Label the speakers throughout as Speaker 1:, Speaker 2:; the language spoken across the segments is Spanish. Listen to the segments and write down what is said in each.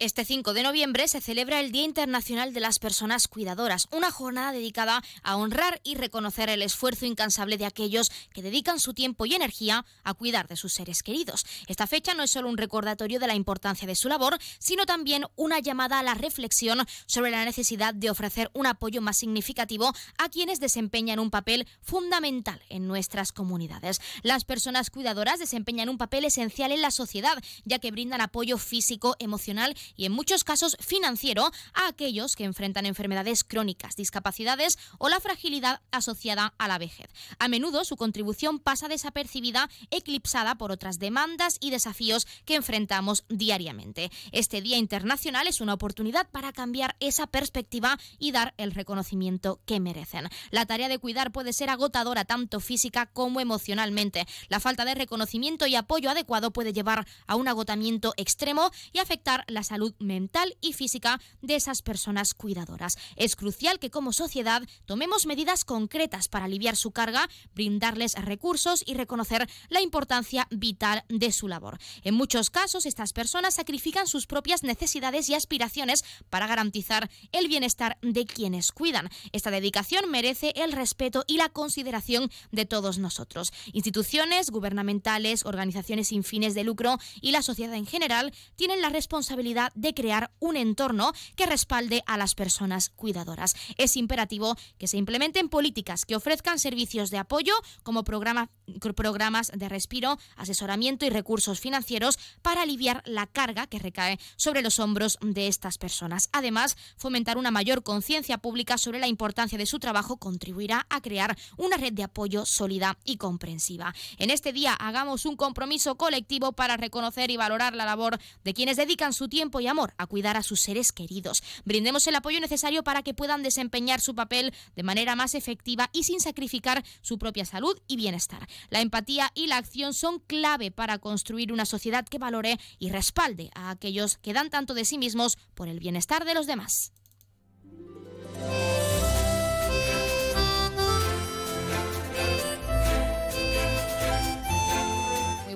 Speaker 1: Este 5 de noviembre se celebra el Día Internacional de las Personas Cuidadoras, una jornada dedicada a honrar y reconocer el esfuerzo incansable de aquellos que dedican su tiempo y energía a cuidar de sus seres queridos. Esta fecha no es solo un recordatorio de la importancia de su labor, sino también una llamada a la reflexión sobre la necesidad de ofrecer un apoyo más significativo a quienes desempeñan un papel fundamental en nuestras comunidades. Las personas cuidadoras desempeñan un papel esencial en la sociedad, ya que brindan apoyo físico, emocional y en muchos casos financiero a aquellos que enfrentan enfermedades crónicas, discapacidades o la fragilidad asociada a la vejez. A menudo su contribución pasa desapercibida, eclipsada por otras demandas y desafíos que enfrentamos diariamente. Este Día Internacional es una oportunidad para cambiar esa perspectiva y dar el reconocimiento que merecen. La tarea de cuidar puede ser agotadora tanto física como emocionalmente. La falta de reconocimiento y apoyo adecuado puede llevar a un agotamiento extremo y afectar la salud mental y física de esas personas cuidadoras. Es crucial que como sociedad tomemos medidas concretas para aliviar su carga, brindarles recursos y reconocer la importancia vital de su labor. En muchos casos, estas personas sacrifican sus propias necesidades y aspiraciones para garantizar el bienestar de quienes cuidan. Esta dedicación merece el respeto y la consideración de todos nosotros. Instituciones gubernamentales, organizaciones sin fines de lucro y la sociedad en general tienen la responsabilidad de crear un entorno que respalde a las personas cuidadoras. Es imperativo que se implementen políticas que ofrezcan servicios de apoyo como programas de respiro, asesoramiento y recursos financieros para aliviar la carga que recae sobre los hombros de estas personas. Además, fomentar una mayor conciencia pública sobre la importancia de su trabajo contribuirá a crear una red de apoyo sólida y comprensiva. En este día hagamos un compromiso colectivo para reconocer y valorar la labor de quienes dedican su tiempo y amor a cuidar a sus seres queridos. Brindemos el apoyo necesario para que puedan desempeñar su papel de manera más efectiva y sin sacrificar su propia salud y bienestar. La empatía y la acción son clave para construir una sociedad que valore y respalde a aquellos que dan tanto de sí mismos por el bienestar de los demás.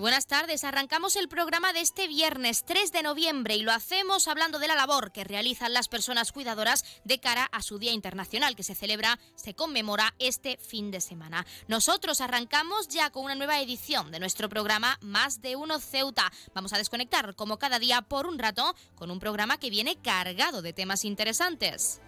Speaker 1: Buenas tardes. Arrancamos el programa de este viernes 3 de noviembre y lo hacemos hablando de la labor que realizan las personas cuidadoras de cara a su Día Internacional que se celebra, se conmemora este fin de semana. Nosotros arrancamos ya con una nueva edición de nuestro programa Más de Uno Ceuta. Vamos a desconectar como cada día por un rato con un programa que viene cargado de temas interesantes.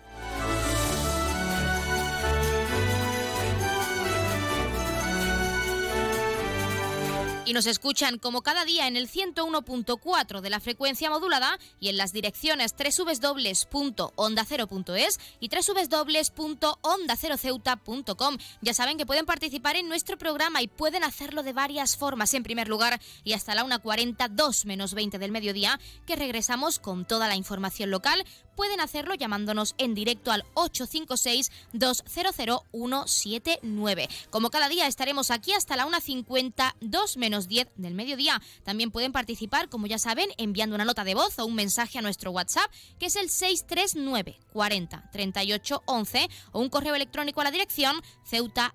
Speaker 1: Y nos escuchan como cada día en el 101.4 de la frecuencia modulada y en las direcciones www.ondacero.es y www.ondaceroceuta.com. Ya saben que pueden participar en nuestro programa y pueden hacerlo de varias formas. En primer lugar, y hasta la 1.40, 2 menos 20 del mediodía, que regresamos con toda la información local, pueden hacerlo llamándonos en directo al 856-200-179. Como cada día estaremos aquí hasta la 1.50, 2 menos 10 del mediodía. También pueden participar, como ya saben, enviando una nota de voz o un mensaje a nuestro WhatsApp, que es el 639 40 38 11 o un correo electrónico a la dirección ceuta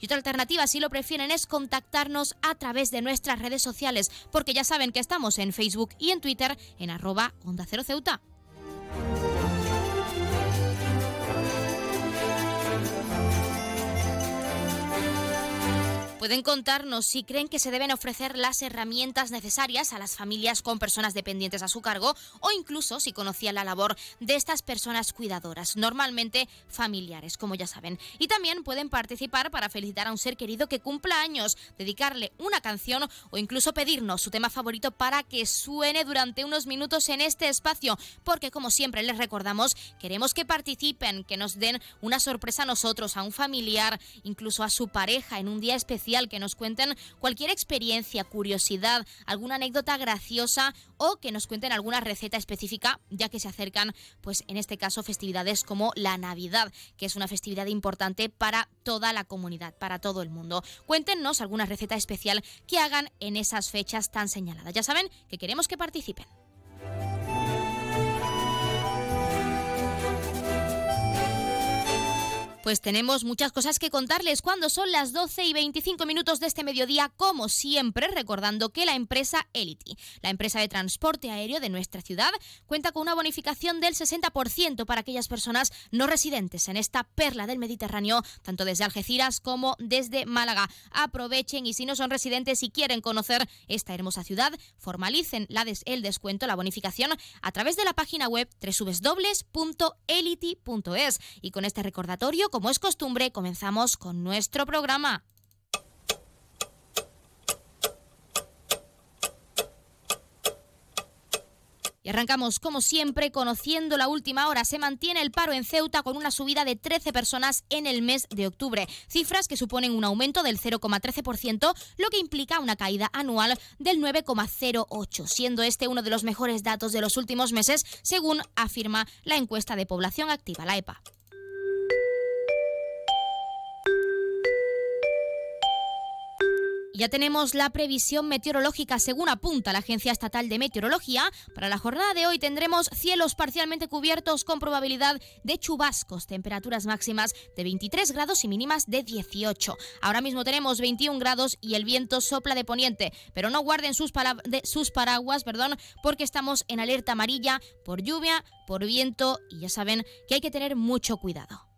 Speaker 1: Y otra alternativa, si lo prefieren, es contactarnos a través de nuestras redes sociales, porque ya saben que estamos en Facebook y en Twitter en arroba onda cero Ceuta. Pueden contarnos si creen que se deben ofrecer las herramientas necesarias a las familias con personas dependientes a su cargo o incluso si conocían la labor de estas personas cuidadoras, normalmente familiares, como ya saben. Y también pueden participar para felicitar a un ser querido que cumpla años, dedicarle una canción o incluso pedirnos su tema favorito para que suene durante unos minutos en este espacio, porque como siempre les recordamos, queremos que participen, que nos den una sorpresa a nosotros, a un familiar, incluso a su pareja en un día especial que nos cuenten cualquier experiencia, curiosidad, alguna anécdota graciosa o que nos cuenten alguna receta específica, ya que se acercan, pues en este caso, festividades como la Navidad, que es una festividad importante para toda la comunidad, para todo el mundo. Cuéntenos alguna receta especial que hagan en esas fechas tan señaladas. Ya saben que queremos que participen. Pues tenemos muchas cosas que contarles cuando son las 12 y 25 minutos de este mediodía, como siempre, recordando que la empresa Elity, la empresa de transporte aéreo de nuestra ciudad, cuenta con una bonificación del 60% para aquellas personas no residentes en esta perla del Mediterráneo, tanto desde Algeciras como desde Málaga. Aprovechen y si no son residentes y quieren conocer esta hermosa ciudad, formalicen la el descuento, la bonificación, a través de la página web www.elity.es. Y con este recordatorio, como es costumbre, comenzamos con nuestro programa. Y arrancamos, como siempre, conociendo la última hora. Se mantiene el paro en Ceuta con una subida de 13 personas en el mes de octubre. Cifras que suponen un aumento del 0,13%, lo que implica una caída anual del 9,08%, siendo este uno de los mejores datos de los últimos meses, según afirma la encuesta de población activa, la EPA. Ya tenemos la previsión meteorológica según apunta la Agencia Estatal de Meteorología. Para la jornada de hoy tendremos cielos parcialmente cubiertos con probabilidad de chubascos, temperaturas máximas de 23 grados y mínimas de 18. Ahora mismo tenemos 21 grados y el viento sopla de poniente, pero no guarden sus, sus paraguas, perdón, porque estamos en alerta amarilla por lluvia, por viento y ya saben que hay que tener mucho cuidado.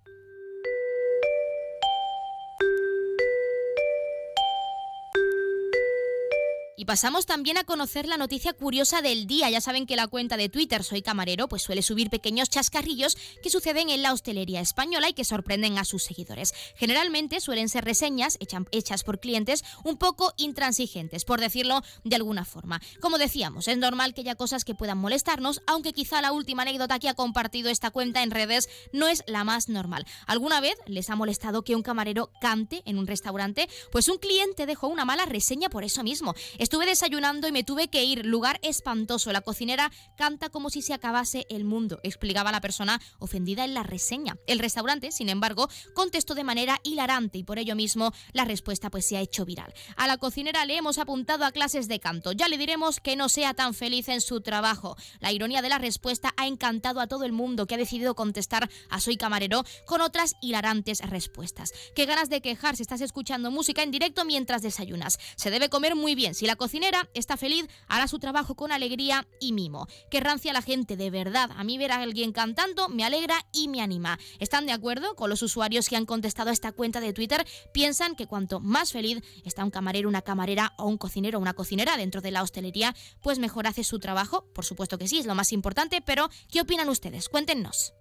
Speaker 1: Y pasamos también a conocer la noticia curiosa del día. Ya saben que la cuenta de Twitter Soy Camarero pues suele subir pequeños chascarrillos que suceden en la hostelería española y que sorprenden a sus seguidores. Generalmente suelen ser reseñas hechas por clientes un poco intransigentes, por decirlo de alguna forma. Como decíamos, es normal que haya cosas que puedan molestarnos, aunque quizá la última anécdota que ha compartido esta cuenta en redes no es la más normal. ¿Alguna vez les ha molestado que un camarero cante en un restaurante? Pues un cliente dejó una mala reseña por eso mismo. Estuve desayunando y me tuve que ir. Lugar espantoso. La cocinera canta como si se acabase el mundo, explicaba la persona ofendida en la reseña. El restaurante, sin embargo, contestó de manera hilarante y por ello mismo la respuesta pues se ha hecho viral. A la cocinera le hemos apuntado a clases de canto. Ya le diremos que no sea tan feliz en su trabajo. La ironía de la respuesta ha encantado a todo el mundo que ha decidido contestar a Soy Camarero con otras hilarantes respuestas. Qué ganas de quejar si estás escuchando música en directo mientras desayunas. Se debe comer muy bien. Si la cocinera está feliz, hará su trabajo con alegría y mimo. Que rancia la gente, de verdad. A mí ver a alguien cantando me alegra y me anima. ¿Están de acuerdo con los usuarios que han contestado a esta cuenta de Twitter? Piensan que cuanto más feliz está un camarero, una camarera o un cocinero o una cocinera dentro de la hostelería, pues mejor hace su trabajo. Por supuesto que sí, es lo más importante, pero ¿qué opinan ustedes? Cuéntenos.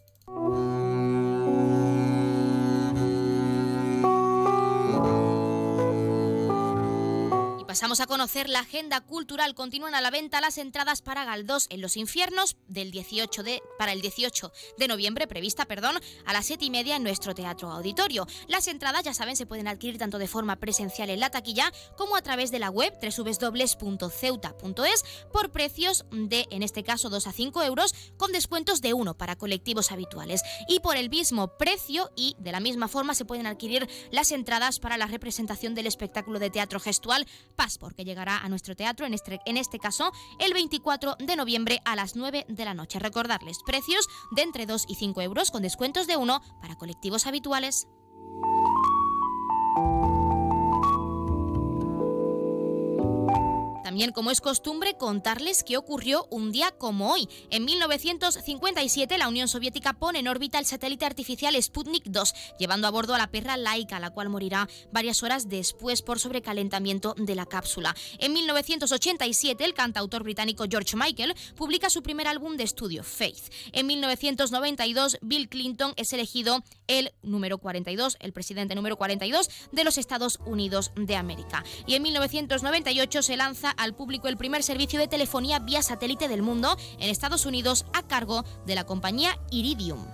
Speaker 1: Pasamos a conocer la agenda cultural. Continúan a la venta las entradas para Galdós en los infiernos del 18 de, para el 18 de noviembre, prevista, perdón, a las 7 y media en nuestro teatro auditorio. Las entradas, ya saben, se pueden adquirir tanto de forma presencial en la taquilla como a través de la web www.ceuta.es por precios de, en este caso, 2 a 5 euros, con descuentos de 1 para colectivos habituales. Y por el mismo precio y de la misma forma se pueden adquirir las entradas para la representación del espectáculo de teatro gestual porque llegará a nuestro teatro, en este, en este caso, el 24 de noviembre a las 9 de la noche. Recordarles precios de entre 2 y 5 euros con descuentos de 1 para colectivos habituales. También, como es costumbre, contarles qué ocurrió un día como hoy. En 1957, la Unión Soviética pone en órbita el satélite artificial Sputnik 2, llevando a bordo a la perra Laika, la cual morirá varias horas después por sobrecalentamiento de la cápsula. En 1987, el cantautor británico George Michael publica su primer álbum de estudio, Faith. En 1992, Bill Clinton es elegido el número 42, el presidente número 42 de los Estados Unidos de América. Y en 1998 se lanza al público el primer servicio de telefonía vía satélite del mundo en Estados Unidos a cargo de la compañía Iridium.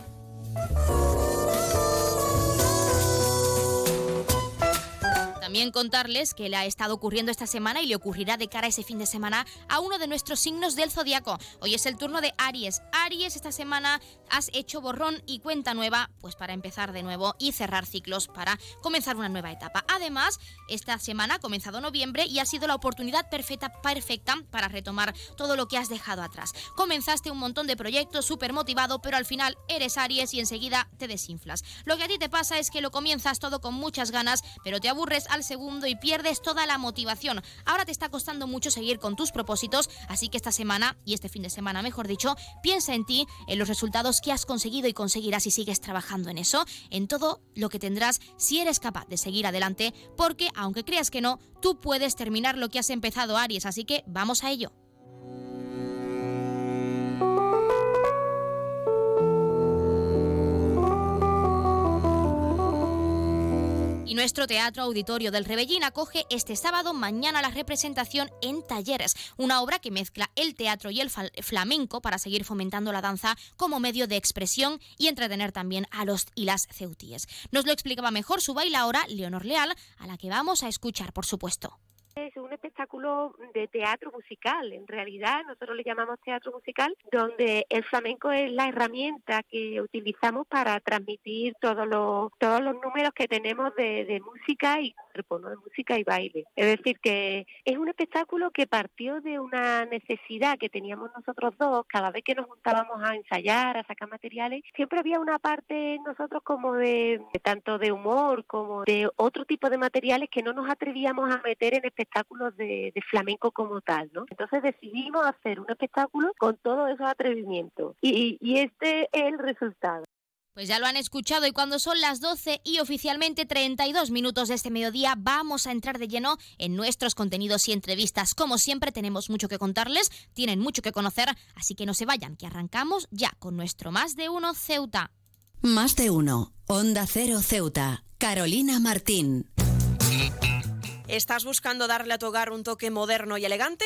Speaker 1: También contarles que le ha estado ocurriendo esta semana y le ocurrirá de cara a ese fin de semana a uno de nuestros signos del zodiaco. Hoy es el turno de Aries. Aries, esta semana has hecho borrón y cuenta nueva, pues para empezar de nuevo y cerrar ciclos para comenzar una nueva etapa. Además, esta semana ha comenzado noviembre y ha sido la oportunidad perfecta, perfecta para retomar todo lo que has dejado atrás. Comenzaste un montón de proyectos súper motivado, pero al final eres Aries y enseguida te desinflas. Lo que a ti te pasa es que lo comienzas todo con muchas ganas, pero te aburres al segundo y pierdes toda la motivación. Ahora te está costando mucho seguir con tus propósitos, así que esta semana, y este fin de semana mejor dicho, piensa en ti, en los resultados que has conseguido y conseguirás si sigues trabajando en eso, en todo lo que tendrás si eres capaz de seguir adelante, porque aunque creas que no, tú puedes terminar lo que has empezado Aries, así que vamos a ello. Y nuestro Teatro Auditorio del Rebellín acoge este sábado mañana la representación en Talleres, una obra que mezcla el teatro y el flamenco para seguir fomentando la danza como medio de expresión y entretener también a los y las ceutíes. Nos lo explicaba mejor su bailaora Leonor Leal, a la que vamos a escuchar, por supuesto.
Speaker 2: Es un espectáculo de teatro musical, en realidad nosotros le llamamos teatro musical, donde el flamenco es la herramienta que utilizamos para transmitir todos los todos los números que tenemos de, música y de música y baile. Es decir, que es un espectáculo que partió de una necesidad que teníamos nosotros dos, cada vez que nos juntábamos a ensayar, a sacar materiales, siempre había una parte en nosotros como de, tanto de humor como de otro tipo de materiales que no nos atrevíamos a meter en espectáculos de, flamenco como tal, ¿no? Entonces decidimos hacer un espectáculo con todos esos atrevimientos y este es el resultado.
Speaker 1: Pues ya lo han escuchado y cuando son las 12 y oficialmente 32 minutos de este mediodía vamos a entrar de lleno en nuestros contenidos y entrevistas. Como siempre tenemos mucho que contarles, tienen mucho que conocer, así que no se vayan, que arrancamos ya con nuestro Más de Uno Ceuta.
Speaker 3: Más de Uno, Onda Cero Ceuta, Carolina Martín.
Speaker 4: ¿Estás buscando darle a tu hogar un toque moderno y elegante?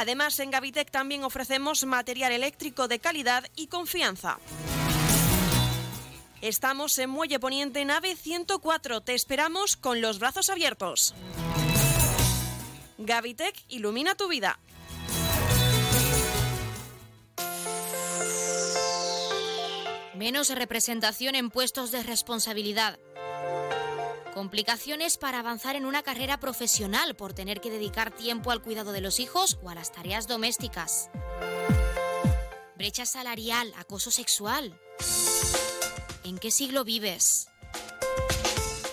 Speaker 4: Además, en Gavitec también ofrecemos material eléctrico de calidad y confianza. Estamos en Muelle Poniente, nave 104. Te esperamos con los brazos abiertos. Gavitec ilumina tu vida.
Speaker 1: Menos representación en puestos de responsabilidad. Complicaciones para avanzar en una carrera profesional por tener que dedicar tiempo al cuidado de los hijos o a las tareas domésticas. Brecha salarial, acoso sexual. ¿En qué siglo vives?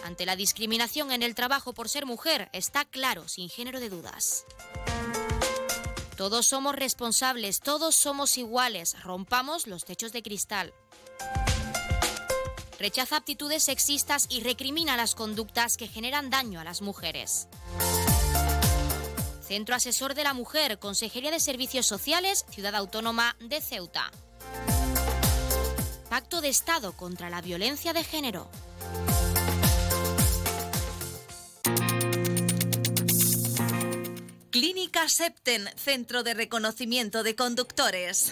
Speaker 1: Ante la discriminación en el trabajo por ser mujer, está claro, sin género de dudas. Todos somos responsables, todos somos iguales, rompamos los techos de cristal rechaza actitudes sexistas y recrimina las conductas que generan daño a las mujeres. Centro Asesor de la Mujer, Consejería de Servicios Sociales, Ciudad Autónoma de Ceuta. Pacto de Estado contra la Violencia de Género.
Speaker 5: Clínica Septen, Centro de Reconocimiento de Conductores.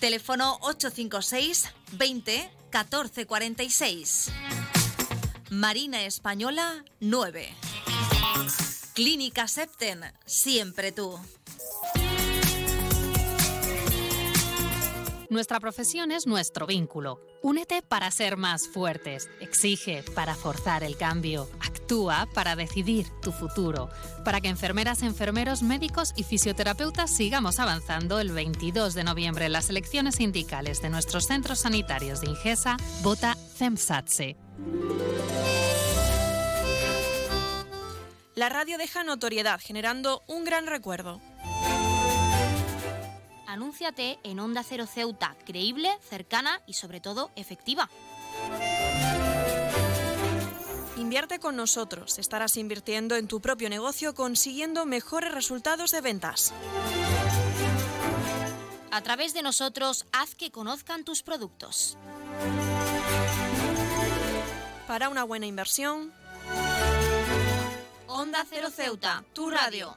Speaker 6: Teléfono 856 20 14 46. Marina Española 9. Clínica Septen, siempre tú.
Speaker 7: Nuestra profesión es nuestro vínculo. Únete para ser más fuertes. Exige para forzar el cambio. Actúa para decidir tu futuro. Para que enfermeras, enfermeros, médicos y fisioterapeutas sigamos avanzando el 22 de noviembre en las elecciones sindicales de nuestros centros sanitarios de Ingesa, vota CEMSATSE.
Speaker 4: La radio deja notoriedad, generando un gran recuerdo.
Speaker 8: Anúnciate en Onda Cero Ceuta, creíble, cercana y sobre todo efectiva.
Speaker 4: Invierte con nosotros. Estarás invirtiendo en tu propio negocio consiguiendo mejores resultados de ventas.
Speaker 8: A través de nosotros, haz que conozcan tus productos.
Speaker 4: Para una buena inversión,
Speaker 8: Onda Cero Ceuta, tu radio.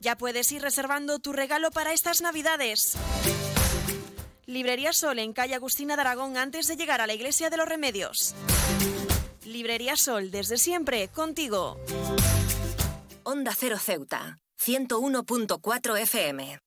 Speaker 4: Ya puedes ir reservando tu regalo para estas Navidades. Librería Sol en calle Agustina de Aragón antes de llegar a la Iglesia de los Remedios. Librería Sol, desde siempre, contigo.
Speaker 9: Onda Cero Ceuta, 101.4 FM.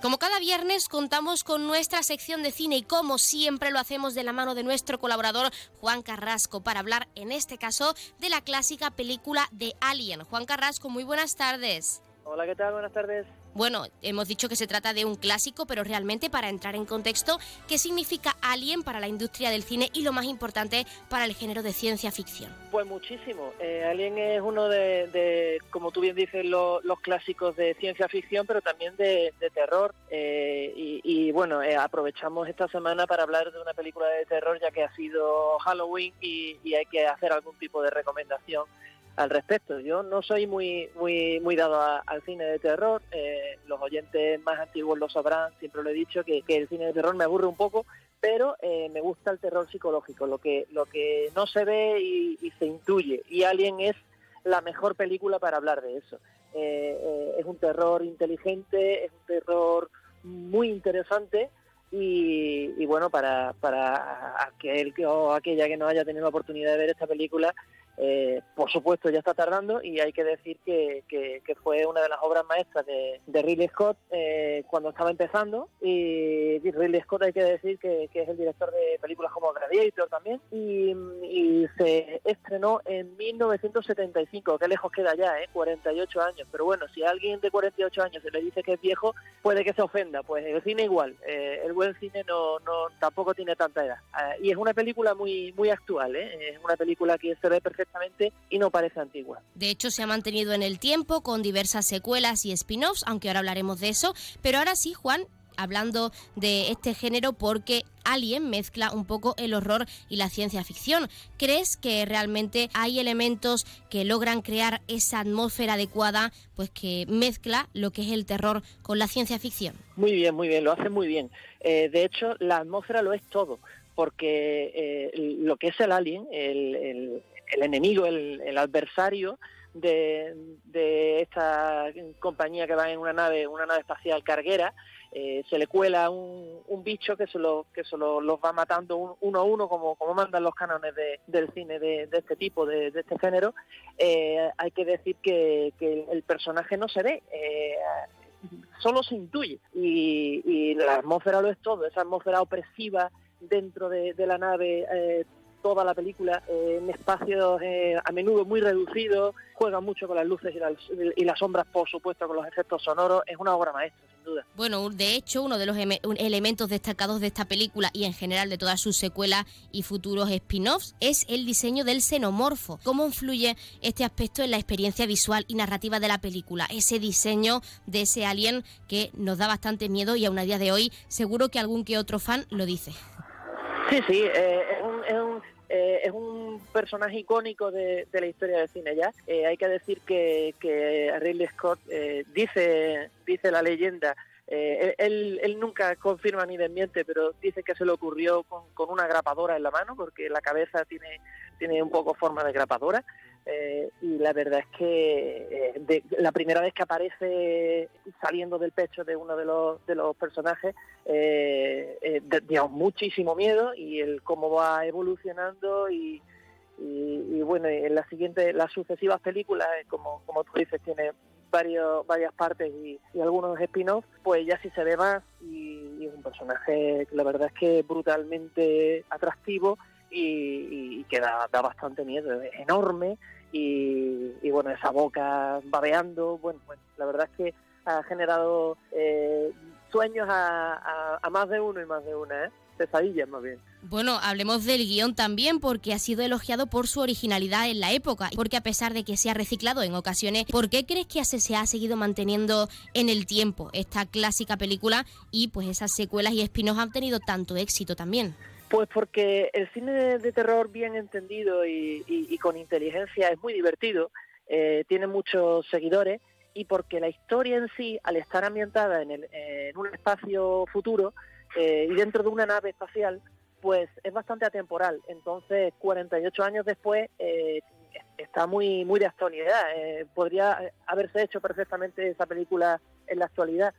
Speaker 8: Como cada viernes contamos con nuestra sección de cine y como siempre lo hacemos de la mano de nuestro colaborador Juan Carrasco para hablar en este caso de la clásica película de Alien. Juan Carrasco, muy buenas tardes.
Speaker 10: Hola, ¿qué tal? Buenas tardes.
Speaker 8: Bueno, hemos dicho que se trata de un clásico, pero realmente para entrar en contexto, ¿qué significa Alien para la industria del cine y lo más importante para el género de ciencia ficción?
Speaker 10: Pues muchísimo. Eh, Alien es uno de, como tú bien dices, los clásicos de ciencia ficción, pero también de, terror. Eh, y, bueno, eh, aprovechamos esta semana para hablar de una película de terror, ya que ha sido Halloween y, y hay que hacer algún tipo de recomendación al respecto. Yo no soy muy muy muy dado al cine de terror. Eh, los oyentes más antiguos lo sabrán, siempre lo he dicho, que, el cine de terror me aburre un poco, pero eh, me gusta el terror psicológico, lo que, lo que no se ve y, se intuye. Y Alien es la mejor película para hablar de eso. Eh, es un terror inteligente, es un terror muy interesante. Y, bueno, para, para aquel o aquella que no haya tenido la oportunidad de ver esta película, eh, por supuesto ya está tardando y hay que decir que, fue una de las obras maestras de, Ridley Scott eh, cuando estaba empezando. Y Ridley Scott hay que decir que, es el director de películas como Gladiator también. Y, se estrenó en 1975, qué lejos queda ya, ¿eh? 48 años, pero bueno, si a alguien de 48 años se le dice que es viejo, puede que se ofenda, pues el cine igual, eh, el buen cine no, no tampoco tiene tanta edad. Y es una película muy, muy actual, es una película que se ve perfectamente y no parece antigua.
Speaker 8: De hecho, se ha mantenido en el tiempo con diversas secuelas y spin-offs, aunque ahora hablaremos de eso. Pero ahora sí, Juan, hablando de este género porque Alien mezcla un poco el horror y la ciencia ficción. ¿Crees que realmente hay elementos que logran crear esa atmósfera adecuada, pues que mezcla lo que es el terror con la ciencia ficción?
Speaker 10: Muy bien, muy bien, lo hace muy bien. Eh, de hecho, la atmósfera lo es todo, porque eh, lo que es el Alien, el, el enemigo, el, adversario de, esta compañía que va en una nave, una nave espacial carguera, eh, se le cuela un, bicho que se, lo, que se los va matando uno a uno, como, como mandan los cánones del cine de, este tipo, de, este género. Eh, hay que decir que, el personaje no se ve, eh, solo se intuye. Y, la atmósfera lo es todo, esa atmósfera opresiva dentro de, de la nave toda la película eh, en espacios eh, a menudo muy reducidos, juega mucho con las luces y las, sombras, por supuesto, con los efectos sonoros, es una obra maestra, sin duda.
Speaker 8: Bueno, de hecho, uno de los elementos destacados de esta película y en general de todas sus secuelas y futuros spin-offs es el diseño del xenomorfo. ¿Cómo influye este aspecto en la experiencia visual y narrativa de la película? Ese diseño de ese alien que nos da bastante miedo y aún a día de hoy seguro que algún que otro fan lo dice.
Speaker 10: Sí, sí, eh, es, un, eh, es, un, personaje icónico de, de, la historia del cine ya. Eh, hay que decir que, que Ridley Scott eh, dice, dice la leyenda eh, él, él, nunca confirma ni desmiente, pero dice que se le ocurrió con, con, una grapadora en la mano, porque la cabeza tiene, tiene un poco forma de grapadora. Eh, y la verdad es que eh, de, la primera vez que aparece saliendo del pecho de uno de los, de los personajes, eh, eh dio muchísimo miedo y el cómo va evolucionando y, y, y, bueno, en las siguientes, las sucesivas películas, como, como tú dices, tiene varios, varias partes y, algunos spin-offs, pues ya sí se ve más y, es un personaje la verdad es que brutalmente atractivo y, y que da, da, bastante miedo, es enorme y, y, bueno, esa boca babeando, bueno, bueno, la verdad es que ha generado eh, sueños a, más de uno y más de una, ¿eh? pesadillas más bien.
Speaker 8: Bueno, hablemos del guion también porque ha sido elogiado por su originalidad en la época, porque a pesar de que se ha reciclado en ocasiones, ¿por qué crees que se ha seguido manteniendo en el tiempo esta clásica película y pues esas secuelas y espinos han tenido tanto éxito también?
Speaker 10: Pues porque el cine de terror bien entendido y, con inteligencia es muy divertido, eh, tiene muchos seguidores y porque la historia en sí, al estar ambientada en, el, en un espacio futuro eh, y dentro de una nave espacial, pues es bastante atemporal. Entonces, 48 años después, eh, está muy muy de actualidad. Eh, podría haberse hecho perfectamente esa película en la actualidad.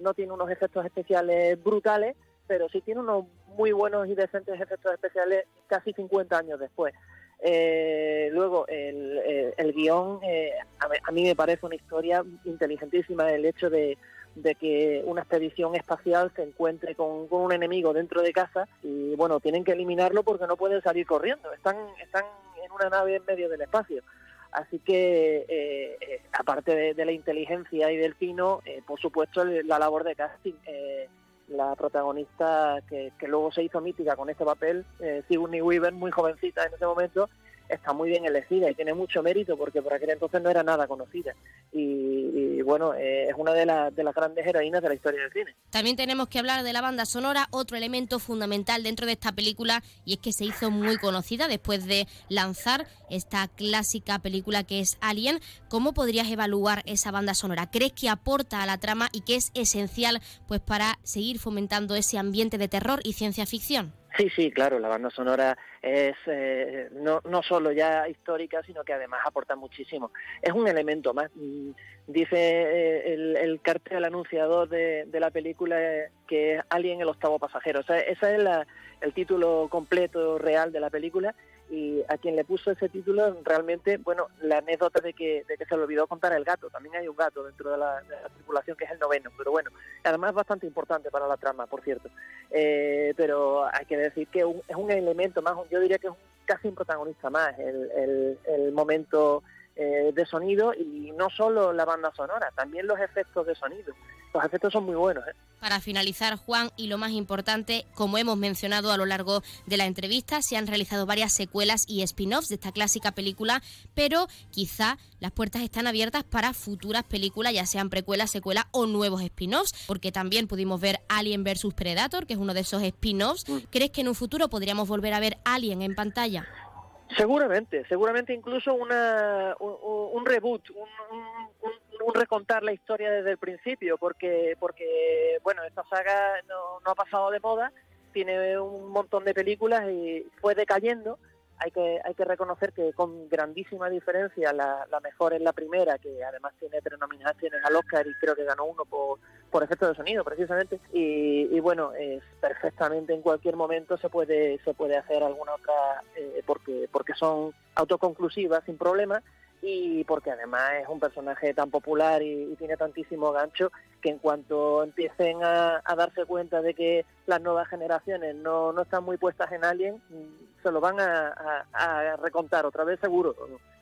Speaker 10: No tiene unos efectos especiales brutales, pero sí tiene unos muy buenos y decentes efectos especiales casi 50 años después. Eh, luego, el, el, el guion, eh, a, a, mí me parece una historia inteligentísima, el hecho de, de que una expedición espacial se encuentre con, con, un enemigo dentro de casa y, bueno, tienen que eliminarlo porque no pueden salir corriendo, están, están en una nave en medio del espacio. Así que, eh, eh, aparte de, de, la inteligencia y del tino, eh, por supuesto, la labor de casting eh, la protagonista que, que, luego se hizo mítica con este papel, eh, Sigourney Weaver, muy jovencita en ese momento, está muy bien elegida y tiene mucho mérito porque por aquel entonces no era nada conocida. Y, bueno, eh, es una de, la, de, las grandes heroínas de la historia del cine.
Speaker 8: También tenemos que hablar de la banda sonora, otro elemento fundamental dentro de esta película, y es que se hizo muy conocida después de lanzar esta clásica película que es Alien. ¿Cómo podrías evaluar esa banda sonora? ¿Crees que aporta a la trama y que es esencial pues para seguir fomentando ese ambiente de terror y ciencia ficción?
Speaker 10: Sí, sí, claro, la banda sonora es eh, no, no solo ya histórica, sino que además aporta muchísimo. Es un elemento más. Dice eh, el, el, cartel anunciador de, la película que es Alien el octavo pasajero. O sea, ese es la, el título completo real de la película y a quien le puso ese título realmente, bueno, la anécdota de que, de que se le olvidó contar el gato, también hay un gato dentro de la, de la, tripulación que es el noveno, pero bueno, además bastante importante para la trama, por cierto, eh, pero hay que decir que un, es un elemento más, yo diría que es un, casi un protagonista más, el, el, el momento eh, de sonido y no solo la banda sonora, también los efectos de sonido. Los efectos son muy buenos. ¿eh?
Speaker 8: Para finalizar, Juan, y lo más importante, como hemos mencionado a lo largo de la entrevista, se han realizado varias secuelas y spin-offs de esta clásica película, pero quizá las puertas están abiertas para futuras películas, ya sean precuelas, secuelas o nuevos spin-offs, porque también pudimos ver Alien vs Predator, que es uno de esos spin-offs. Mm. ¿Crees que en un futuro podríamos volver a ver Alien en pantalla?
Speaker 10: Seguramente, seguramente incluso una, un, un reboot, un, un, un, recontar la historia desde el principio, porque, porque bueno, esta saga no, no ha pasado de moda, tiene un montón de películas y fue decayendo. Hay que, hay que reconocer que con grandísima diferencia la, la mejor es la primera, que además tiene tres nominaciones al Oscar y creo que ganó uno por, por efecto de sonido precisamente. Y, y, bueno es perfectamente en cualquier momento se puede se puede hacer alguna otra eh, porque porque son autoconclusivas sin problema y porque además es un personaje tan popular y, tiene tantísimo gancho que en cuanto empiecen a, darse cuenta de que las nuevas generaciones no, no están muy puestas en Alien se lo van a, a, a recontar otra vez seguro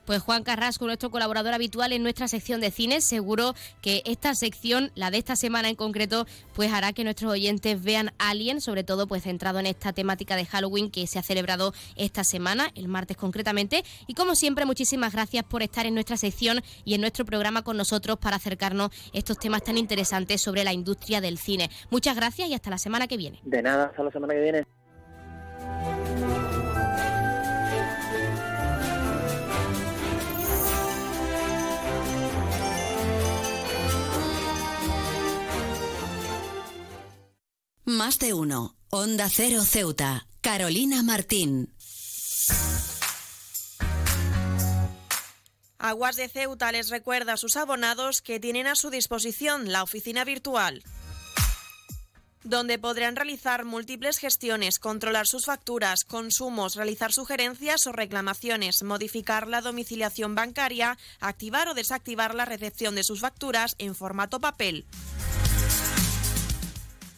Speaker 1: Pues Juan Carrasco, nuestro colaborador habitual en nuestra sección de cine, seguro que esta sección, la de esta semana en concreto, pues hará que nuestros oyentes vean Alien, sobre todo pues centrado en esta temática de Halloween que se ha celebrado esta semana, el martes concretamente. Y como siempre, muchísimas gracias por estar en nuestra sección y en nuestro programa con nosotros para acercarnos estos temas tan interesantes sobre la industria del cine. Muchas gracias y hasta la semana que viene.
Speaker 10: De nada, hasta la semana que viene.
Speaker 3: Más de uno. Onda Cero Ceuta. Carolina Martín.
Speaker 4: Aguas de Ceuta les recuerda a sus abonados que tienen a su disposición la oficina virtual donde podrán realizar múltiples gestiones, controlar sus facturas, consumos, realizar sugerencias o reclamaciones, modificar la domiciliación bancaria, activar o desactivar la recepción de sus facturas en formato papel.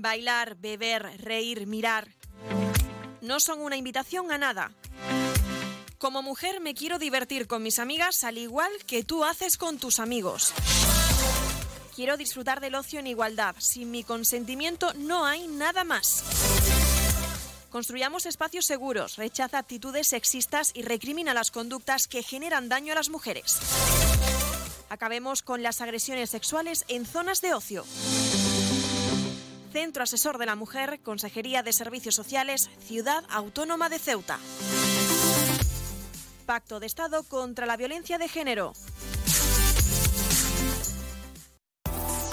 Speaker 4: Bailar, beber, reír, mirar no son una invitación a nada. Como mujer me quiero divertir con mis amigas al igual que tú haces con tus amigos. Quiero disfrutar del ocio en igualdad. Sin mi consentimiento no hay nada más. Construyamos espacios seguros, rechaza actitudes sexistas y recrimina las conductas que generan daño a las mujeres. Acabemos con las agresiones sexuales en zonas de ocio. Centro Asesor de la Mujer, Consejería de Servicios Sociales, Ciudad Autónoma de Ceuta. Pacto de Estado contra la Violencia de Género.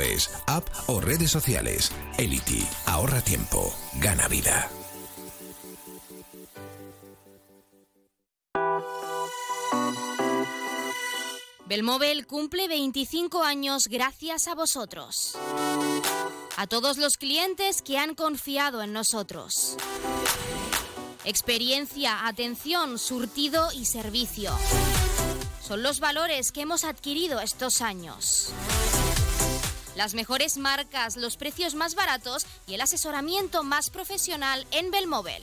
Speaker 11: es app o redes sociales. Elity, ahorra tiempo, gana vida.
Speaker 1: Belmóvil cumple 25 años gracias a vosotros. A todos los clientes que han confiado en nosotros. Experiencia, atención, surtido y servicio. Son los valores que hemos adquirido estos años. Las mejores marcas, los precios más baratos y el asesoramiento más profesional en Belmóvil.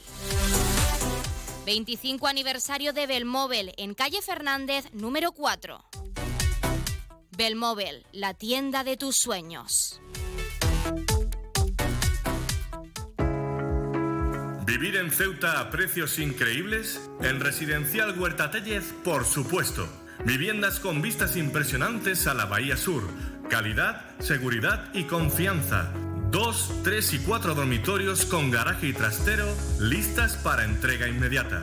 Speaker 1: 25 aniversario de Belmóvil en calle Fernández número 4. Belmóvil, la tienda de tus sueños.
Speaker 12: ¿Vivir en Ceuta a precios increíbles? En Residencial Huerta Tellez, por supuesto. Viviendas con vistas impresionantes a la Bahía Sur Calidad, seguridad y confianza. Dos, tres y cuatro dormitorios con garaje y trastero listas para entrega inmediata.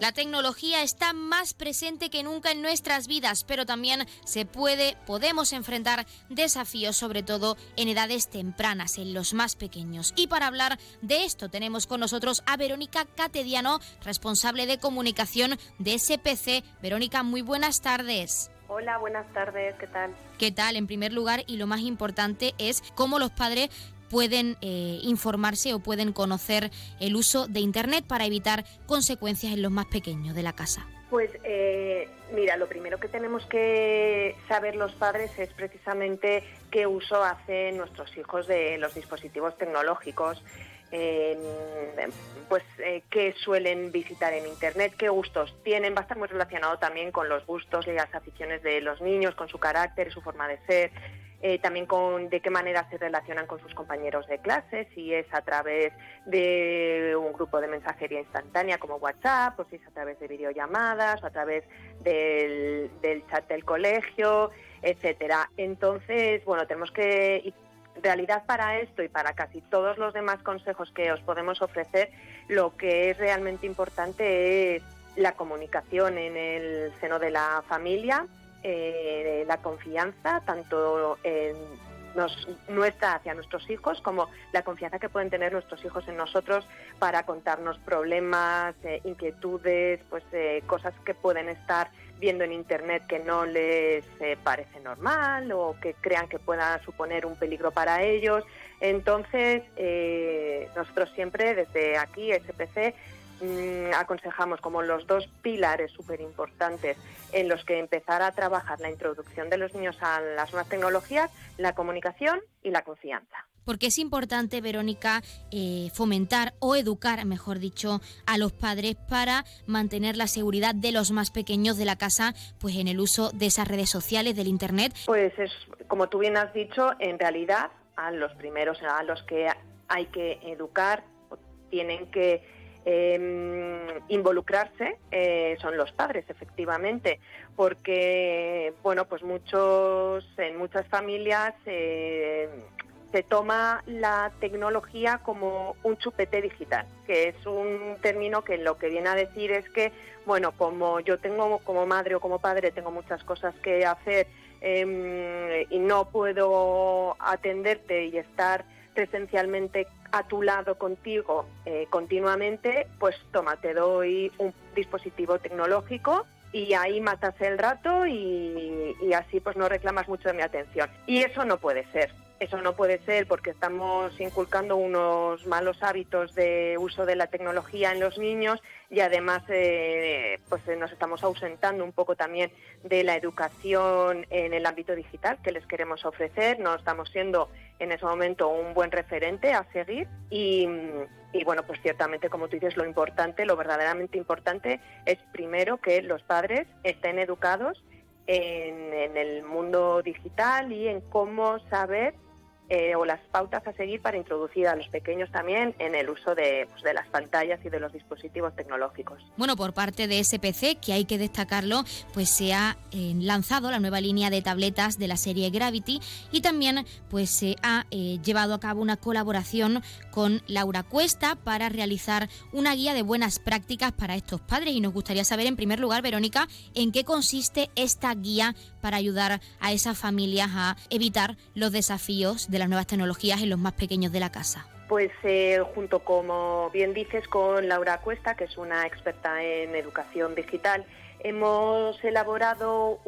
Speaker 1: La tecnología está más presente que nunca en nuestras vidas, pero también se puede, podemos enfrentar desafíos, sobre todo en edades tempranas, en los más pequeños. Y para hablar de esto tenemos con nosotros a Verónica Catediano, responsable de comunicación de SPC. Verónica, muy buenas tardes.
Speaker 13: Hola, buenas tardes, ¿qué tal?
Speaker 1: ¿Qué tal? En primer lugar, y lo más importante es cómo los padres pueden eh, informarse o pueden conocer el uso de Internet para evitar consecuencias en los más pequeños de la casa.
Speaker 13: Pues eh, mira, lo primero que tenemos que saber los padres es precisamente qué uso hacen nuestros hijos de los dispositivos tecnológicos. pues eh, qué suelen visitar en internet, qué gustos tienen, va a estar muy relacionado también con los gustos y las aficiones de los niños, con su carácter su forma de ser. Eh, también con de qué manera se relacionan con sus compañeros de clase, si es a través de un grupo de mensajería instantánea como WhatsApp, o si es a través de videollamadas, o a través del, chat del colegio, etcétera. Entonces, bueno, tenemos que realidad para esto y para casi todos los demás consejos que os podemos ofrecer, lo que es realmente importante es la comunicación en el seno de la familia, eh, la confianza, tanto en nuestra hacia nuestros hijos como la confianza que pueden tener nuestros hijos en nosotros para contarnos problemas, eh, inquietudes, pues eh, cosas que pueden estar viendo en internet que no les eh, parece normal o que crean que pueda suponer un peligro para ellos. Entonces, nosotros siempre desde aquí, SPC, Mm, aconsejamos como los dos pilares súper importantes en los que empezar a trabajar la introducción de los niños a las nuevas tecnologías, la comunicación y la confianza
Speaker 1: porque es importante, Verónica, eh, fomentar o educar, mejor dicho, a los padres para mantener la seguridad de los más pequeños de la casa, pues en el uso de esas redes sociales, del Internet.
Speaker 13: Pues es, como tú bien has dicho, en realidad a los primeros, a los que hay que educar, tienen que Em, involucrarse eh, son los padres, efectivamente, porque, bueno, pues muchos, en muchas familias eh, se toma la tecnología como un chupete digital, que es un término que lo que viene a decir es que, bueno, como yo tengo como madre o como padre, tengo muchas cosas que hacer em, y no puedo atenderte y estar presencialmente a tu lado contigo eh, continuamente, pues toma, te doy un dispositivo tecnológico y ahí matas el rato y, y, así pues no reclamas mucho de mi atención. Y eso no puede ser. Eso no puede ser porque estamos inculcando unos malos hábitos de uso de la tecnología en los niños y además eh, pues eh, nos estamos ausentando un poco también de la educación en el ámbito digital que les queremos ofrecer. No estamos siendo en ese momento un buen referente a seguir y, bueno, pues ciertamente como tú dices, lo importante, lo verdaderamente importante es primero que los padres estén educados en, el mundo digital y en cómo saber eh, o las pautas a seguir para introducir a los pequeños también en el uso de, pues, las pantallas y de los dispositivos tecnológicos.
Speaker 1: Bueno, por parte de SPC, que hay que destacarlo, pues se ha eh, lanzado la nueva línea de tabletas de la serie Gravity y también pues se ha eh, llevado a cabo una colaboración con Laura Cuesta para realizar una guía de buenas prácticas para estos padres y nos gustaría saber en primer lugar, Verónica, en qué consiste esta guía para ayudar a esas familias a evitar los desafíos de las nuevas tecnologías en los más pequeños de la casa?
Speaker 13: Pues eh, junto, como bien dices, con Laura Cuesta, que es una experta en educación digital, hemos elaborado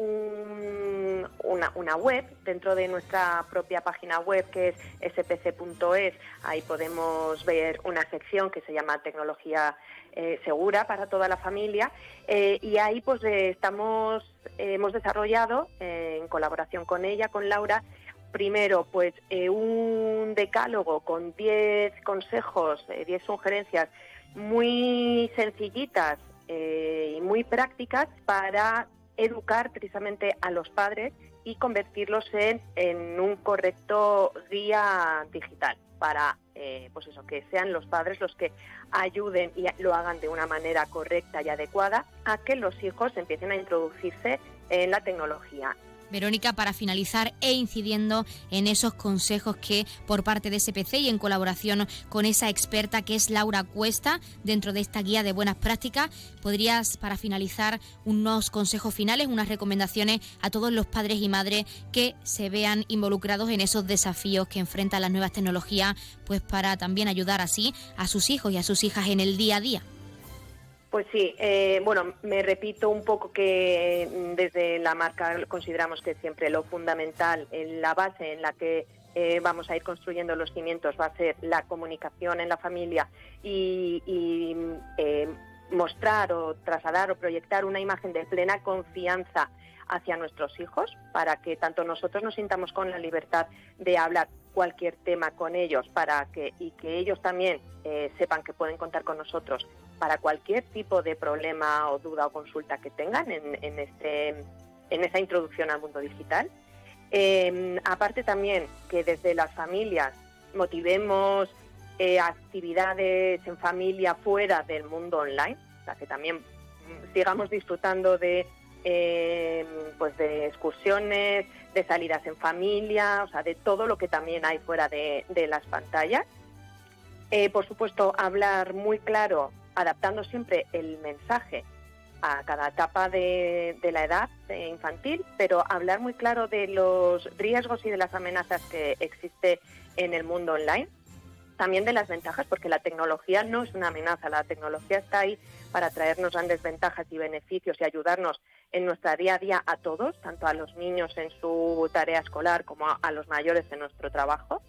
Speaker 13: una, una, web dentro de nuestra propia página web que es spc.es. Ahí podemos ver una sección que se llama Tecnología eh, Segura para toda la familia. Eh, y ahí pues estamos, hemos desarrollado, en colaboración con ella, con Laura, primero, pues eh, un decálogo con 10 consejos, 10 eh, sugerencias muy sencillitas eh, y muy prácticas para educar precisamente a los padres y convertirlos en, en un correcto guía digital para pues eso, que sean los padres los que ayuden y lo hagan de una manera correcta y adecuada a que los hijos empiecen a introducirse en la tecnología.
Speaker 1: Verónica, para finalizar e incidiendo en esos consejos que por parte de SPC y en colaboración con esa experta que es Laura Cuesta, dentro de esta guía de buenas prácticas, podrías, para finalizar, unos consejos finales, unas recomendaciones a todos los padres y madres que se vean involucrados en esos desafíos que enfrentan las nuevas tecnologías, pues para también ayudar así a sus hijos y a sus hijas en el día a día.
Speaker 13: Pues sí, eh, bueno, me repito un poco que mm, desde la marca consideramos que siempre lo fundamental, la base en la que eh, vamos a ir construyendo los cimientos va a ser la comunicación en la familia y, eh, mostrar o trasladar o proyectar una imagen de plena confianza hacia nuestros hijos para que tanto nosotros nos sintamos con la libertad de hablar cualquier tema con ellos para que y que ellos también sepan que pueden contar con nosotros para cualquier tipo de problema o duda o consulta que tengan en, este, en esa introducción al mundo digital. Em, aparte también que desde las familias motivemos eh, actividades en familia fuera del mundo online, o sea, que también sigamos disfrutando de, em, pues de excursiones, de salidas en familia, o sea, de todo lo que también hay fuera de, las pantallas. Eh, por supuesto, hablar muy claro adaptando siempre el mensaje a cada etapa de, la edad infantil, pero hablar muy claro de los riesgos y de las amenazas que existe en el mundo online, también de las ventajas, porque la tecnología no es una amenaza, la tecnología está ahí para traernos grandes ventajas y beneficios y ayudarnos en nuestra día a día a todos, tanto a los niños en su tarea escolar como a los mayores en nuestro trabajo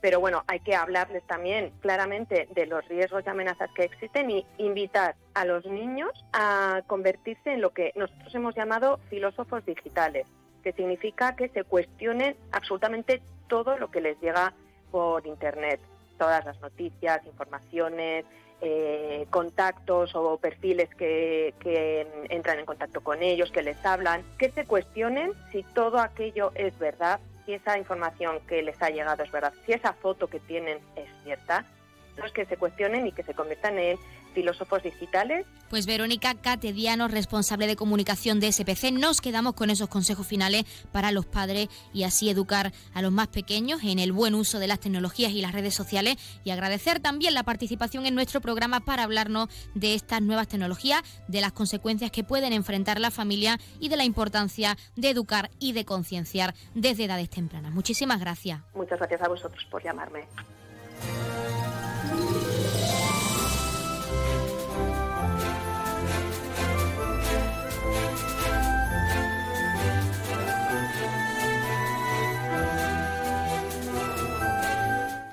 Speaker 13: pero bueno, hay que hablarles también claramente de los riesgos y amenazas que existen y invitar a los niños a convertirse en lo que nosotros hemos llamado filósofos digitales, que significa que se cuestionen absolutamente todo lo que les llega por Internet, todas las noticias, informaciones, eh, contactos o perfiles que, que, entran en contacto con ellos, que les hablan, que se cuestionen si todo aquello es verdad si esa información que les ha llegado es verdad, si esa foto que tienen es cierta, que se cuestionen y que se conviertan en filósofos digitales.
Speaker 1: Pues Verónica Catediano, responsable de comunicación de SPC, nos quedamos con esos consejos finales para los padres y así educar a los más pequeños en el buen uso de las tecnologías y las redes sociales y agradecer también la participación en nuestro programa para hablarnos de estas nuevas tecnologías, de las consecuencias que pueden enfrentar la familia y de la importancia de educar y de concienciar desde edades tempranas. Muchísimas gracias.
Speaker 13: Muchas gracias a vosotros por llamarme.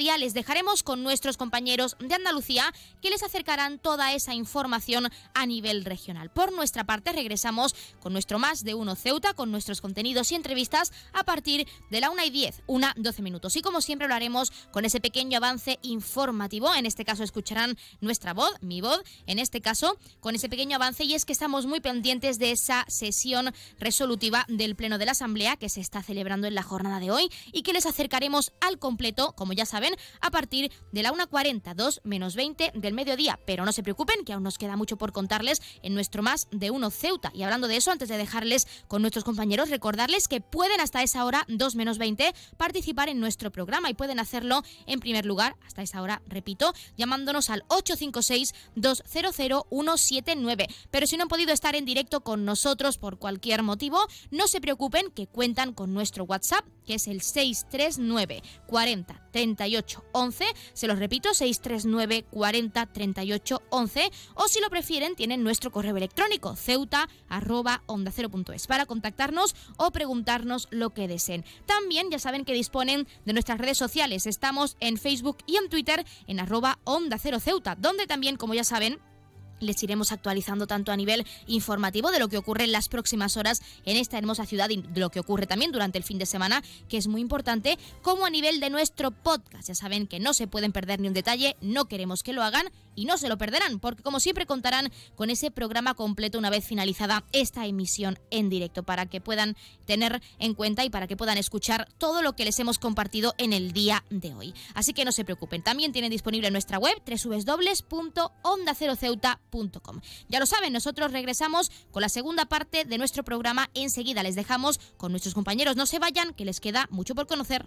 Speaker 1: les dejaremos con nuestros compañeros de Andalucía que les acercarán toda esa información a nivel regional. Por nuestra parte, regresamos con nuestro más de uno Ceuta, con nuestros contenidos y entrevistas a partir de la 1 y 10, una 12 minutos. Y como siempre lo haremos con ese pequeño avance informativo. En este caso escucharán nuestra voz, mi voz, en este caso con ese pequeño avance y es que estamos muy pendientes de esa sesión resolutiva del Pleno de la Asamblea que se está celebrando en la jornada de hoy y que les acercaremos al completo, como ya saben, a partir de la 1.40, 2 menos 20 del mediodía. Pero no se preocupen, que aún nos queda mucho por contarles en nuestro más de uno Ceuta. Y hablando de eso, antes de dejarles con nuestros compañeros, recordarles que pueden hasta esa hora, 2 menos 20, participar en nuestro programa y pueden hacerlo en primer lugar, hasta esa hora, repito, llamándonos al 856-200-179. Pero si no han podido estar en directo con nosotros por cualquier motivo, no se preocupen que cuentan con nuestro WhatsApp, que es el 639 40 38 11. Se los repito, 639 40 38 11. O si lo prefieren, tienen nuestro correo electrónico ceuta arroba onda para contactarnos o preguntarnos lo que deseen. También ya saben que disponen de nuestras redes sociales. Estamos en Facebook y en Twitter en arroba onda cero ceuta, donde también, como ya saben, les iremos actualizando tanto a nivel informativo de lo que ocurre en las próximas horas en esta hermosa ciudad y de lo que ocurre también durante el fin de semana, que es muy importante, como a nivel de nuestro podcast. Ya saben que no se pueden perder ni un detalle, no queremos que lo hagan y no se lo perderán, porque como siempre contarán con ese programa completo una vez finalizada esta emisión en directo, para que puedan tener en cuenta y para que puedan escuchar todo lo que les hemos compartido en el día de hoy. Así que no se preocupen, también tienen disponible nuestra web www.onda0ceuta.com eldiario.com. Ya lo saben, nosotros regresamos con la segunda parte de nuestro programa. Enseguida les dejamos con nuestros compañeros. No se vayan, que les queda mucho por conocer.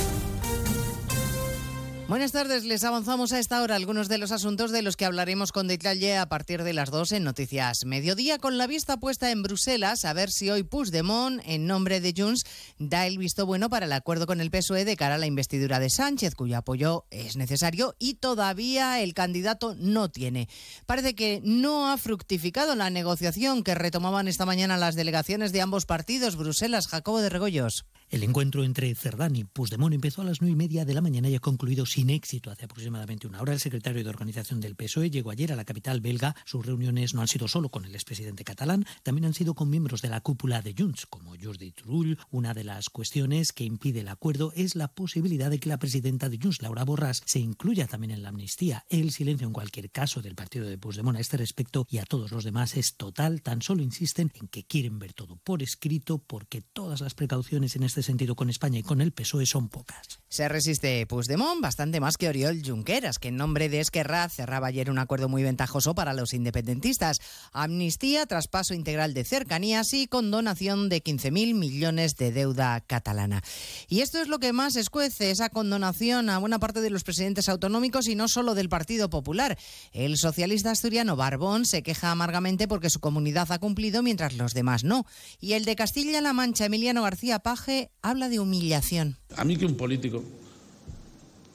Speaker 14: Buenas tardes, les avanzamos a esta hora algunos de los asuntos de los que hablaremos con detalle a partir de las 2 en Noticias Mediodía, con la vista puesta en Bruselas a ver si hoy Puigdemont, en nombre de Junts, da el visto bueno para el acuerdo con el PSOE de cara a la investidura de Sánchez, cuyo apoyo es necesario y todavía el candidato no tiene. Parece que no ha fructificado la negociación que retomaban esta mañana las delegaciones de ambos partidos. Bruselas, Jacobo de Regoyos.
Speaker 15: El encuentro entre Cerdán y Puigdemont empezó a las nueve y media de la mañana y ha concluido sin éxito hace aproximadamente una hora. El secretario de Organización del PSOE llegó ayer a la capital belga. Sus reuniones no han sido solo con el expresidente catalán, también han sido con miembros de la cúpula de Junts, como Jordi Turull. Una de las cuestiones que impide el acuerdo es la posibilidad de que la presidenta de Junts, Laura Borras, se incluya también en la amnistía. El silencio en cualquier caso del partido de Puigdemont a este respecto y a todos los demás es total. Tan solo insisten en que quieren ver todo por escrito porque todas las precauciones en este sentido con España y con el PSOE son pocas.
Speaker 14: Se resiste Puigdemont bastante más que Oriol Junqueras, que en nombre de Esquerra cerraba ayer un acuerdo muy ventajoso para los independentistas. Amnistía, traspaso integral de cercanías y condonación de 15.000 millones de deuda catalana. Y esto es lo que más escuece, esa condonación a buena parte de los presidentes autonómicos y no solo del Partido Popular. El socialista asturiano Barbón se queja amargamente porque su comunidad ha cumplido mientras los demás no. Y el de Castilla-La Mancha, Emiliano García Paje, habla de humillación.
Speaker 16: A mí que un político,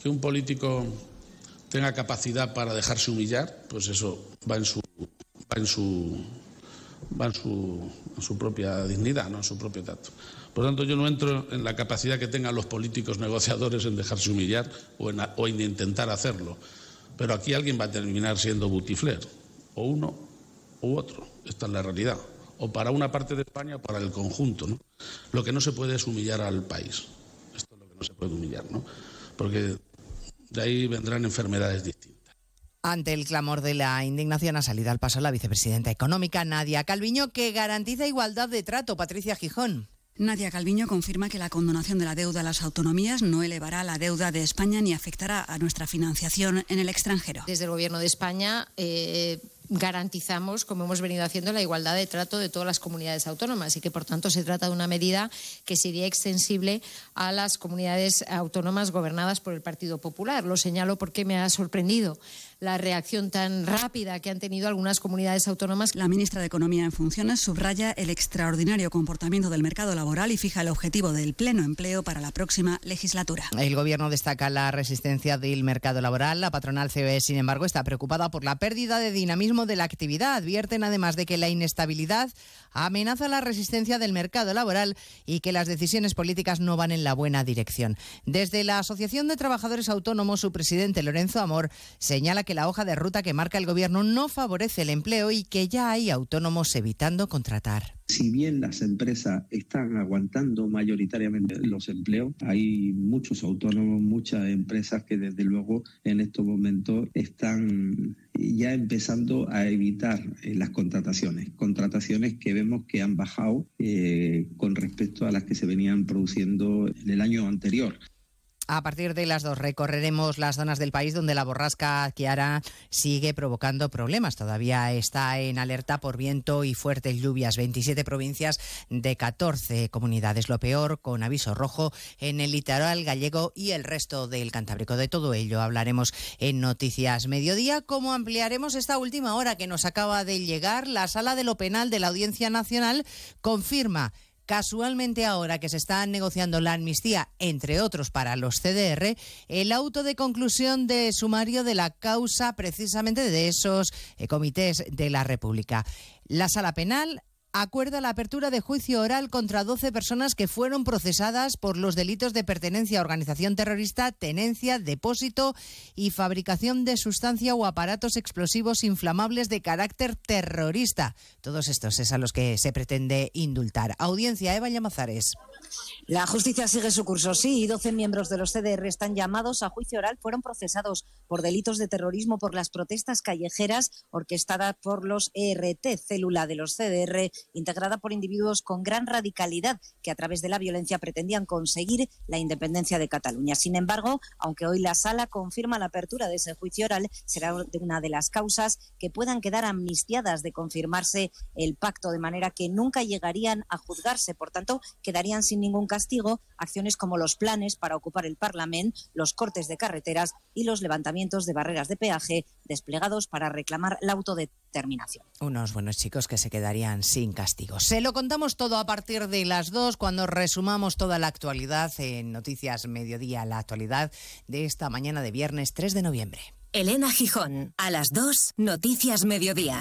Speaker 16: que un político tenga capacidad para dejarse humillar, pues eso va en su, va en su, va en su, su propia dignidad, no en su propio tacto. Por lo tanto, yo no entro en la capacidad que tengan los políticos negociadores en dejarse humillar o en, o en intentar hacerlo. Pero aquí alguien va a terminar siendo butifler, o uno u otro. Esta es la realidad o para una parte de España o para el conjunto. ¿no? Lo que no se puede es humillar al país. Esto es lo que no se puede humillar, ¿no? Porque de ahí vendrán enfermedades distintas.
Speaker 14: Ante el clamor de la indignación ha salido al paso la vicepresidenta económica Nadia Calviño, que garantiza igualdad de trato. Patricia Gijón.
Speaker 17: Nadia Calviño confirma que la condonación de la deuda a las autonomías no elevará la deuda de España ni afectará a nuestra financiación en el extranjero.
Speaker 18: Desde el Gobierno de España eh, garantizamos, como hemos venido haciendo, la igualdad de trato de todas las comunidades autónomas y que, por tanto, se trata de una medida que sería extensible a las comunidades autónomas gobernadas por el Partido Popular. Lo señalo porque me ha sorprendido la reacción tan rápida que han tenido algunas comunidades autónomas.
Speaker 17: La ministra de Economía en funciones subraya el extraordinario comportamiento del mercado laboral y fija el objetivo del pleno empleo para la próxima legislatura.
Speaker 14: El Gobierno destaca la resistencia del mercado laboral. La patronal COE, sin embargo, está preocupada por la pérdida de dinamismo de la actividad. Advierten además de que la inestabilidad amenaza la resistencia del mercado laboral y que las decisiones políticas no van en la buena dirección. Desde la Asociación de Trabajadores Autónomos, su presidente Lorenzo Amor señala que la hoja de ruta que marca el Gobierno no favorece el empleo y que ya hay autónomos evitando contratar.
Speaker 19: Si bien las empresas están aguantando mayoritariamente los empleos, hay muchos autónomos, muchas empresas que desde luego en estos momentos están ya empezando a evitar eh, las contrataciones, contrataciones que vemos que han bajado eh, con respecto a las que se venían produciendo en el año anterior.
Speaker 14: A partir de las dos recorreremos las zonas del país donde la borrasca Kiara sigue provocando problemas. Todavía está en alerta por viento y fuertes lluvias. 27 provincias de 14 comunidades. Lo peor con aviso rojo en el litoral gallego y el resto del Cantábrico. De todo ello hablaremos en Noticias Mediodía. Como ampliaremos esta última hora que nos acaba de llegar, la sala de lo penal de la Audiencia Nacional confirma Casualmente ahora que se está negociando la amnistía, entre otros para los CDR, el auto de conclusión de sumario de la causa precisamente de esos eh, comités de la República. La sala penal acuerda la apertura de juicio oral contra 12 personas que fueron procesadas por los delitos de pertenencia a organización terrorista, tenencia, depósito y fabricación de sustancia o aparatos explosivos inflamables de carácter terrorista. Todos estos es a los que se pretende indultar. Audiencia Eva Llamazares.
Speaker 20: La justicia sigue su curso, sí, y 12 miembros de los CDR están llamados a juicio oral, fueron procesados por delitos de terrorismo por las protestas callejeras orquestadas por los ERT, célula de los CDR, integrada por individuos con gran radicalidad que a través de la violencia pretendían conseguir la independencia de Cataluña. Sin embargo, aunque hoy la sala confirma la apertura de ese juicio oral, será una de las causas que puedan quedar amnistiadas de confirmarse el pacto, de manera que nunca llegarían a juzgarse. Por tanto, quedarían sin ningún castigo acciones como los planes para ocupar el Parlamento, los cortes de carreteras y los levantamientos de barreras de peaje desplegados para reclamar la autodeterminación.
Speaker 14: Unos buenos chicos que se quedarían sin castigo. Se lo contamos todo a partir de las dos cuando resumamos toda la actualidad en Noticias Mediodía, la actualidad de esta mañana de viernes 3 de noviembre.
Speaker 6: Elena Gijón, a las 2, Noticias Mediodía.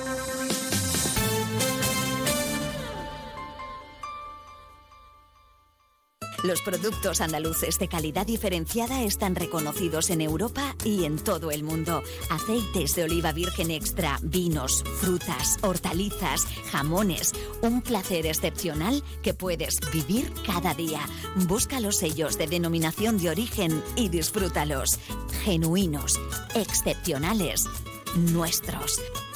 Speaker 3: Los productos andaluces de calidad diferenciada están reconocidos en Europa y en todo el mundo. Aceites de oliva virgen extra, vinos, frutas, hortalizas, jamones. Un placer excepcional que puedes vivir cada día. Busca los sellos de denominación de origen y disfrútalos. Genuinos, excepcionales, nuestros.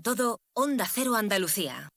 Speaker 6: todo, Onda Cero Andalucía.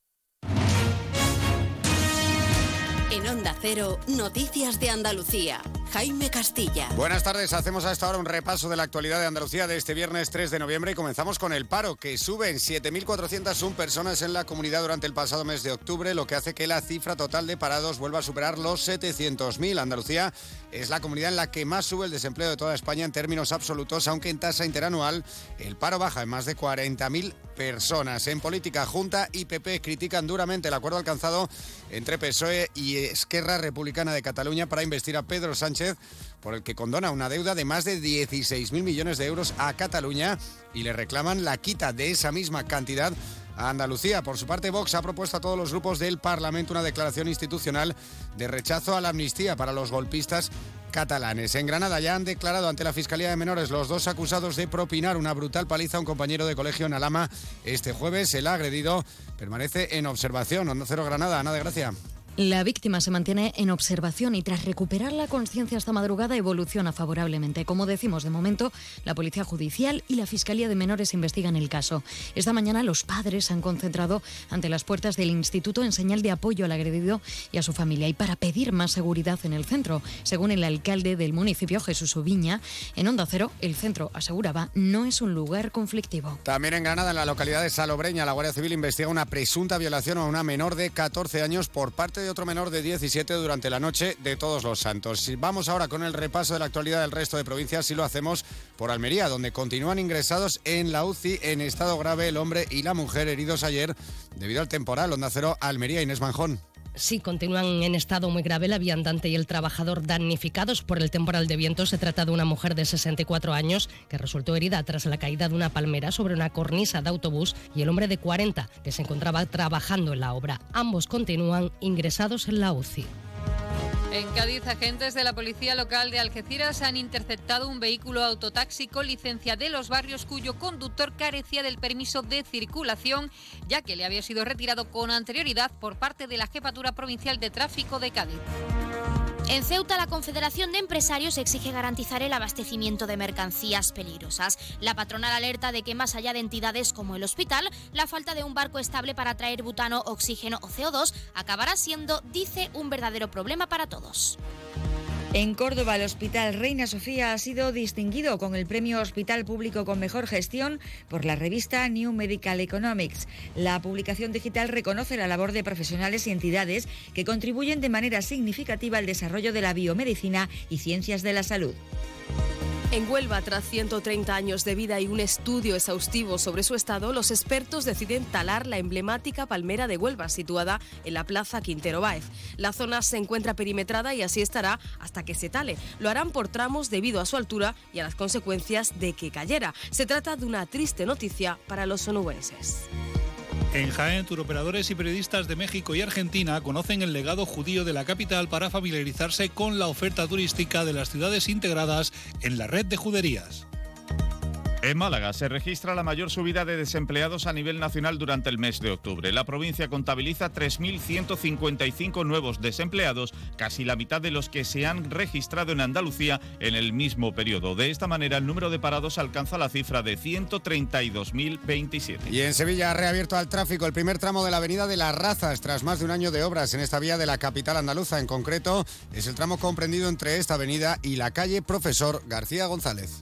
Speaker 3: En Onda Cero, Noticias de Andalucía. Jaime Castilla.
Speaker 21: Buenas tardes, hacemos a esta hora un repaso de la actualidad de Andalucía de este viernes 3 de noviembre y comenzamos con el paro, que sube en 7.401 personas en la comunidad durante el pasado mes de octubre, lo que hace que la cifra total de parados vuelva a superar los 700.000. Andalucía es la comunidad en la que más sube el desempleo de toda España en términos absolutos, aunque en tasa interanual el paro baja en más de 40.000 personas. En política, Junta y PP critican duramente el acuerdo alcanzado entre PSOE y Esquerra Republicana de Cataluña para investir a Pedro Sánchez por el que condona una deuda de más de 16.000 millones de euros a Cataluña y le reclaman la quita de esa misma cantidad a Andalucía. Por su parte, Vox ha propuesto a todos los grupos del Parlamento una declaración institucional de rechazo a la amnistía para los golpistas catalanes. En Granada ya han declarado ante la Fiscalía de Menores los dos acusados de propinar una brutal paliza a un compañero de colegio en Alama. Este jueves el agredido permanece en observación. Onda Cero Granada, Ana de Gracia.
Speaker 22: La víctima se mantiene en observación y tras recuperar la conciencia esta madrugada evoluciona favorablemente. Como decimos, de momento, la Policía Judicial y la Fiscalía de Menores investigan el caso. Esta mañana los padres se han concentrado ante las puertas del instituto en señal de apoyo al agredido y a su familia y para pedir más seguridad en el centro. Según el alcalde del municipio, Jesús Ubiña, en Onda Cero, el centro, aseguraba, no es un lugar conflictivo.
Speaker 21: También en Granada, en la localidad de Salobreña, la Guardia Civil investiga una presunta violación a una menor de 14 años por parte de otro menor de 17 durante la noche de Todos los Santos. Vamos ahora con el repaso de la actualidad del resto de provincias y lo hacemos por Almería, donde continúan ingresados en la UCI en estado grave el hombre y la mujer heridos ayer debido al temporal. Onda Cero, Almería, Inés Manjón.
Speaker 23: Sí, continúan en estado muy grave la viandante y el trabajador damnificados por el temporal de viento. Se trata de una mujer de 64 años que resultó herida tras la caída de una palmera sobre una cornisa de autobús y el hombre de 40 que se encontraba trabajando en la obra. Ambos continúan ingresados en la UCI.
Speaker 24: En Cádiz, agentes de la Policía Local de Algeciras han interceptado un vehículo autotaxi con licencia de los barrios cuyo conductor carecía del permiso de circulación, ya que le había sido retirado con anterioridad por parte de la Jefatura Provincial de Tráfico de Cádiz.
Speaker 1: En Ceuta, la Confederación de Empresarios exige garantizar el abastecimiento de mercancías peligrosas. La patronal alerta de que más allá de entidades como el hospital, la falta de un barco estable para traer butano, oxígeno o CO2 acabará siendo, dice, un verdadero problema para todos.
Speaker 25: En Córdoba, el Hospital Reina Sofía ha sido distinguido con el Premio Hospital Público con Mejor Gestión por la revista New Medical Economics. La publicación digital reconoce la labor de profesionales y entidades que contribuyen de manera significativa al desarrollo de la biomedicina y ciencias de la salud.
Speaker 26: En Huelva, tras 130 años de vida y un estudio exhaustivo sobre su estado, los expertos deciden talar la emblemática palmera de Huelva, situada en la Plaza Quintero Báez. La zona se encuentra perimetrada y así estará hasta que se tale. Lo harán por tramos debido a su altura y a las consecuencias de que cayera. Se trata de una triste noticia para los onubenses.
Speaker 27: En Jaén, turoperadores y periodistas de México y Argentina conocen el legado judío de la capital para familiarizarse con la oferta turística de las ciudades integradas en la red de juderías.
Speaker 28: En Málaga se registra la mayor subida de desempleados a nivel nacional durante el mes de octubre. La provincia contabiliza 3.155 nuevos desempleados, casi la mitad de los que se han registrado en Andalucía en el mismo periodo. De esta manera, el número de parados alcanza la cifra de 132.027.
Speaker 21: Y en Sevilla ha reabierto al tráfico el primer tramo de la Avenida de las Razas tras más de un año de obras en esta vía de la capital andaluza. En concreto, es el tramo comprendido entre esta avenida y la calle Profesor García González.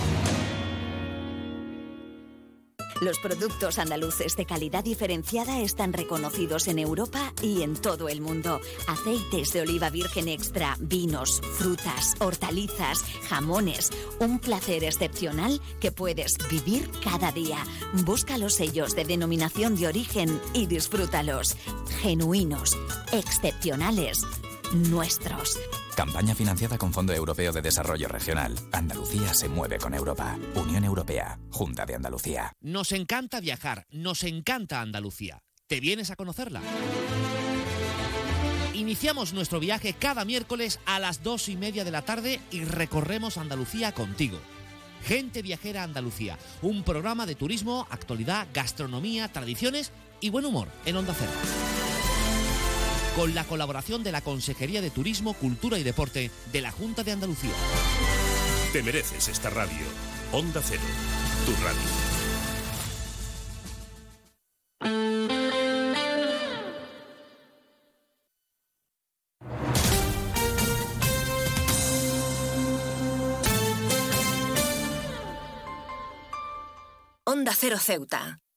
Speaker 3: Los productos andaluces de calidad diferenciada están reconocidos en Europa y en todo el mundo. Aceites de oliva virgen extra, vinos, frutas, hortalizas, jamones. Un placer excepcional que puedes vivir cada día. Busca los sellos de denominación de origen y disfrútalos. Genuinos, excepcionales, nuestros.
Speaker 29: Campaña financiada con Fondo Europeo de Desarrollo Regional. Andalucía se mueve con Europa. Unión Europea. Junta de Andalucía.
Speaker 30: Nos encanta viajar, nos encanta Andalucía. ¿Te vienes a conocerla? Iniciamos nuestro viaje cada miércoles a las dos y media de la tarde y recorremos Andalucía contigo. Gente Viajera Andalucía, un programa de turismo, actualidad, gastronomía, tradiciones y buen humor en Onda Cero con la colaboración de la Consejería de Turismo, Cultura y Deporte de la Junta de Andalucía.
Speaker 31: Te mereces esta radio. Onda Cero, tu radio.
Speaker 6: Onda Cero Ceuta,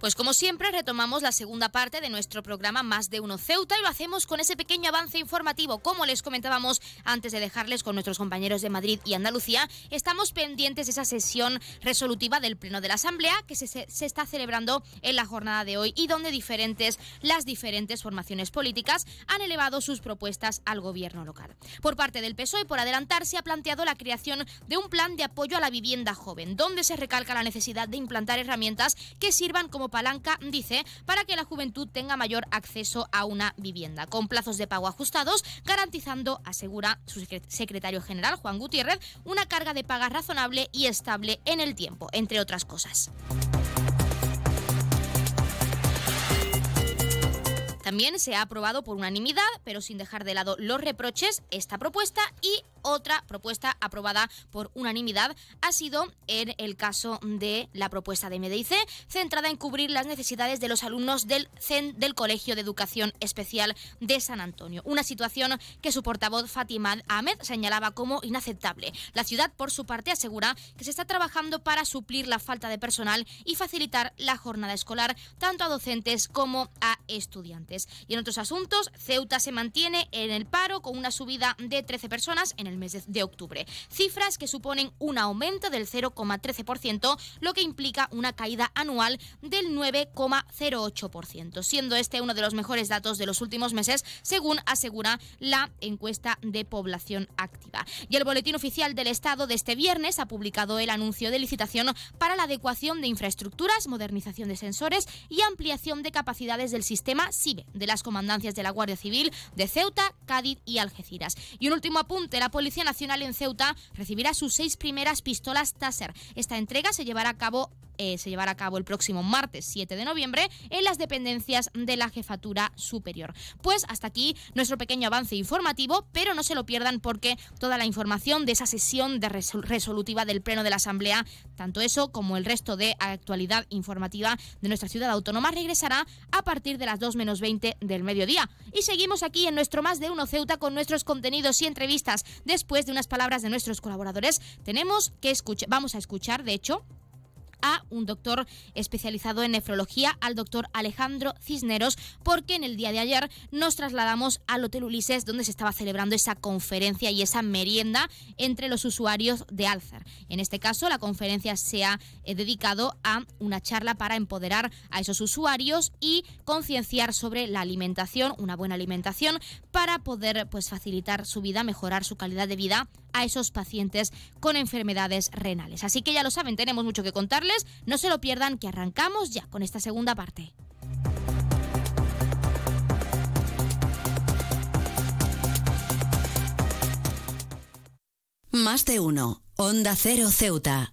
Speaker 1: Pues como siempre retomamos la segunda parte de nuestro programa Más de Uno Ceuta y lo hacemos con ese pequeño avance informativo. Como les comentábamos antes de dejarles con nuestros compañeros de Madrid y Andalucía, estamos pendientes de esa sesión resolutiva del Pleno de la Asamblea que se, se está celebrando en la jornada de hoy y donde diferentes, las diferentes formaciones políticas han elevado sus propuestas al gobierno local. Por parte del PSOE, por adelantar, se ha planteado la creación de un plan de apoyo a la vivienda joven, donde se recalca la necesidad de implantar herramientas que sirvan como palanca, dice, para que la juventud tenga mayor acceso a una vivienda, con plazos de pago ajustados, garantizando, asegura su secretario general Juan Gutiérrez, una carga de paga razonable y estable en el tiempo, entre otras cosas. También se ha aprobado por unanimidad, pero sin dejar de lado los reproches, esta propuesta y otra propuesta aprobada por unanimidad ha sido en el caso de la propuesta de MDIC, centrada en cubrir las necesidades de los alumnos del CEN del Colegio de Educación Especial de San Antonio. Una situación que su portavoz Fatima Ahmed señalaba como inaceptable. La ciudad, por su parte, asegura que se está trabajando para suplir la falta de personal y facilitar la jornada escolar tanto a docentes como a estudiantes. Y en otros asuntos, Ceuta se mantiene en el paro con una subida de 13 personas en el mes de octubre. Cifras que suponen un aumento del 0,13%, lo que implica una caída anual del 9,08%, siendo este uno de los mejores datos de los últimos meses, según asegura la encuesta de población activa. Y el Boletín Oficial del Estado de este viernes ha publicado el anuncio de licitación para la adecuación de infraestructuras, modernización de sensores y ampliación de capacidades del sistema SIBE de las comandancias de la Guardia Civil de Ceuta, Cádiz y Algeciras. Y un último apunte, la Policía Nacional en Ceuta recibirá sus seis primeras pistolas Taser. Esta entrega se llevará a cabo eh, se llevará a cabo el próximo martes 7 de noviembre en las dependencias de la Jefatura Superior. Pues hasta aquí nuestro pequeño avance informativo, pero no se lo pierdan porque toda la información de esa sesión de resolutiva del Pleno de la Asamblea, tanto eso como el resto de actualidad informativa de nuestra ciudad autónoma, regresará a partir de las 2 menos 20 del mediodía. Y seguimos aquí en nuestro Más de Uno Ceuta con nuestros contenidos y entrevistas. Después de unas palabras de nuestros colaboradores, tenemos que escuchar, vamos a escuchar, de hecho, a un doctor especializado en nefrología, al doctor Alejandro Cisneros, porque en el día de ayer nos trasladamos al Hotel Ulises, donde se estaba celebrando esa conferencia y esa merienda entre los usuarios de Alcer. En este caso, la conferencia se ha eh, dedicado a una charla para empoderar a esos usuarios y concienciar sobre la alimentación, una buena alimentación, para poder pues, facilitar su vida, mejorar su calidad de vida a esos pacientes con enfermedades renales. Así que ya lo saben, tenemos mucho que contarles. No se lo pierdan, que arrancamos ya con esta segunda parte.
Speaker 6: Más de uno. Onda Cero Ceuta.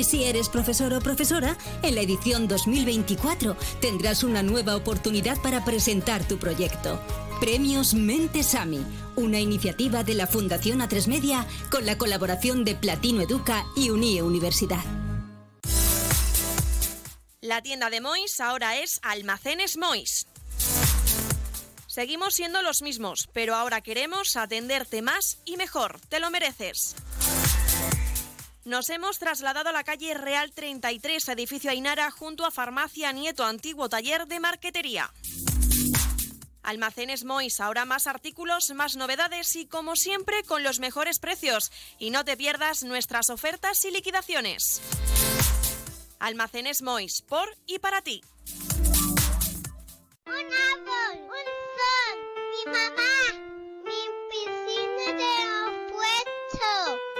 Speaker 6: Si eres profesor o profesora, en la edición 2024 tendrás una nueva oportunidad para presentar tu proyecto. Premios Mentesami, una iniciativa de la Fundación A3 Media con la colaboración de Platino Educa y Unie Universidad.
Speaker 32: La tienda de Mois ahora es Almacenes Mois. Seguimos siendo los mismos, pero ahora queremos atenderte más y mejor. Te lo mereces. Nos hemos trasladado a la calle Real 33, edificio Ainara, junto a Farmacia Nieto, antiguo taller de marquetería. Almacenes Mois, ahora más artículos, más novedades y como siempre con los mejores precios. Y no te pierdas nuestras ofertas y liquidaciones. Almacenes Mois, por y para ti.
Speaker 33: Un árbol, un sol, mi mamá,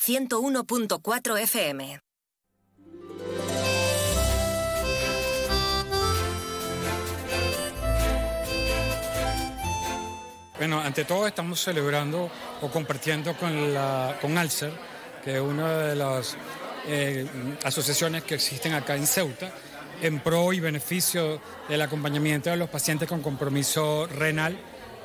Speaker 6: 101.4 FM.
Speaker 34: Bueno, ante todo estamos celebrando o compartiendo con, la, Alcer, que es una de las eh, asociaciones que existen acá en Ceuta, en pro y beneficio del acompañamiento de los pacientes con compromiso renal,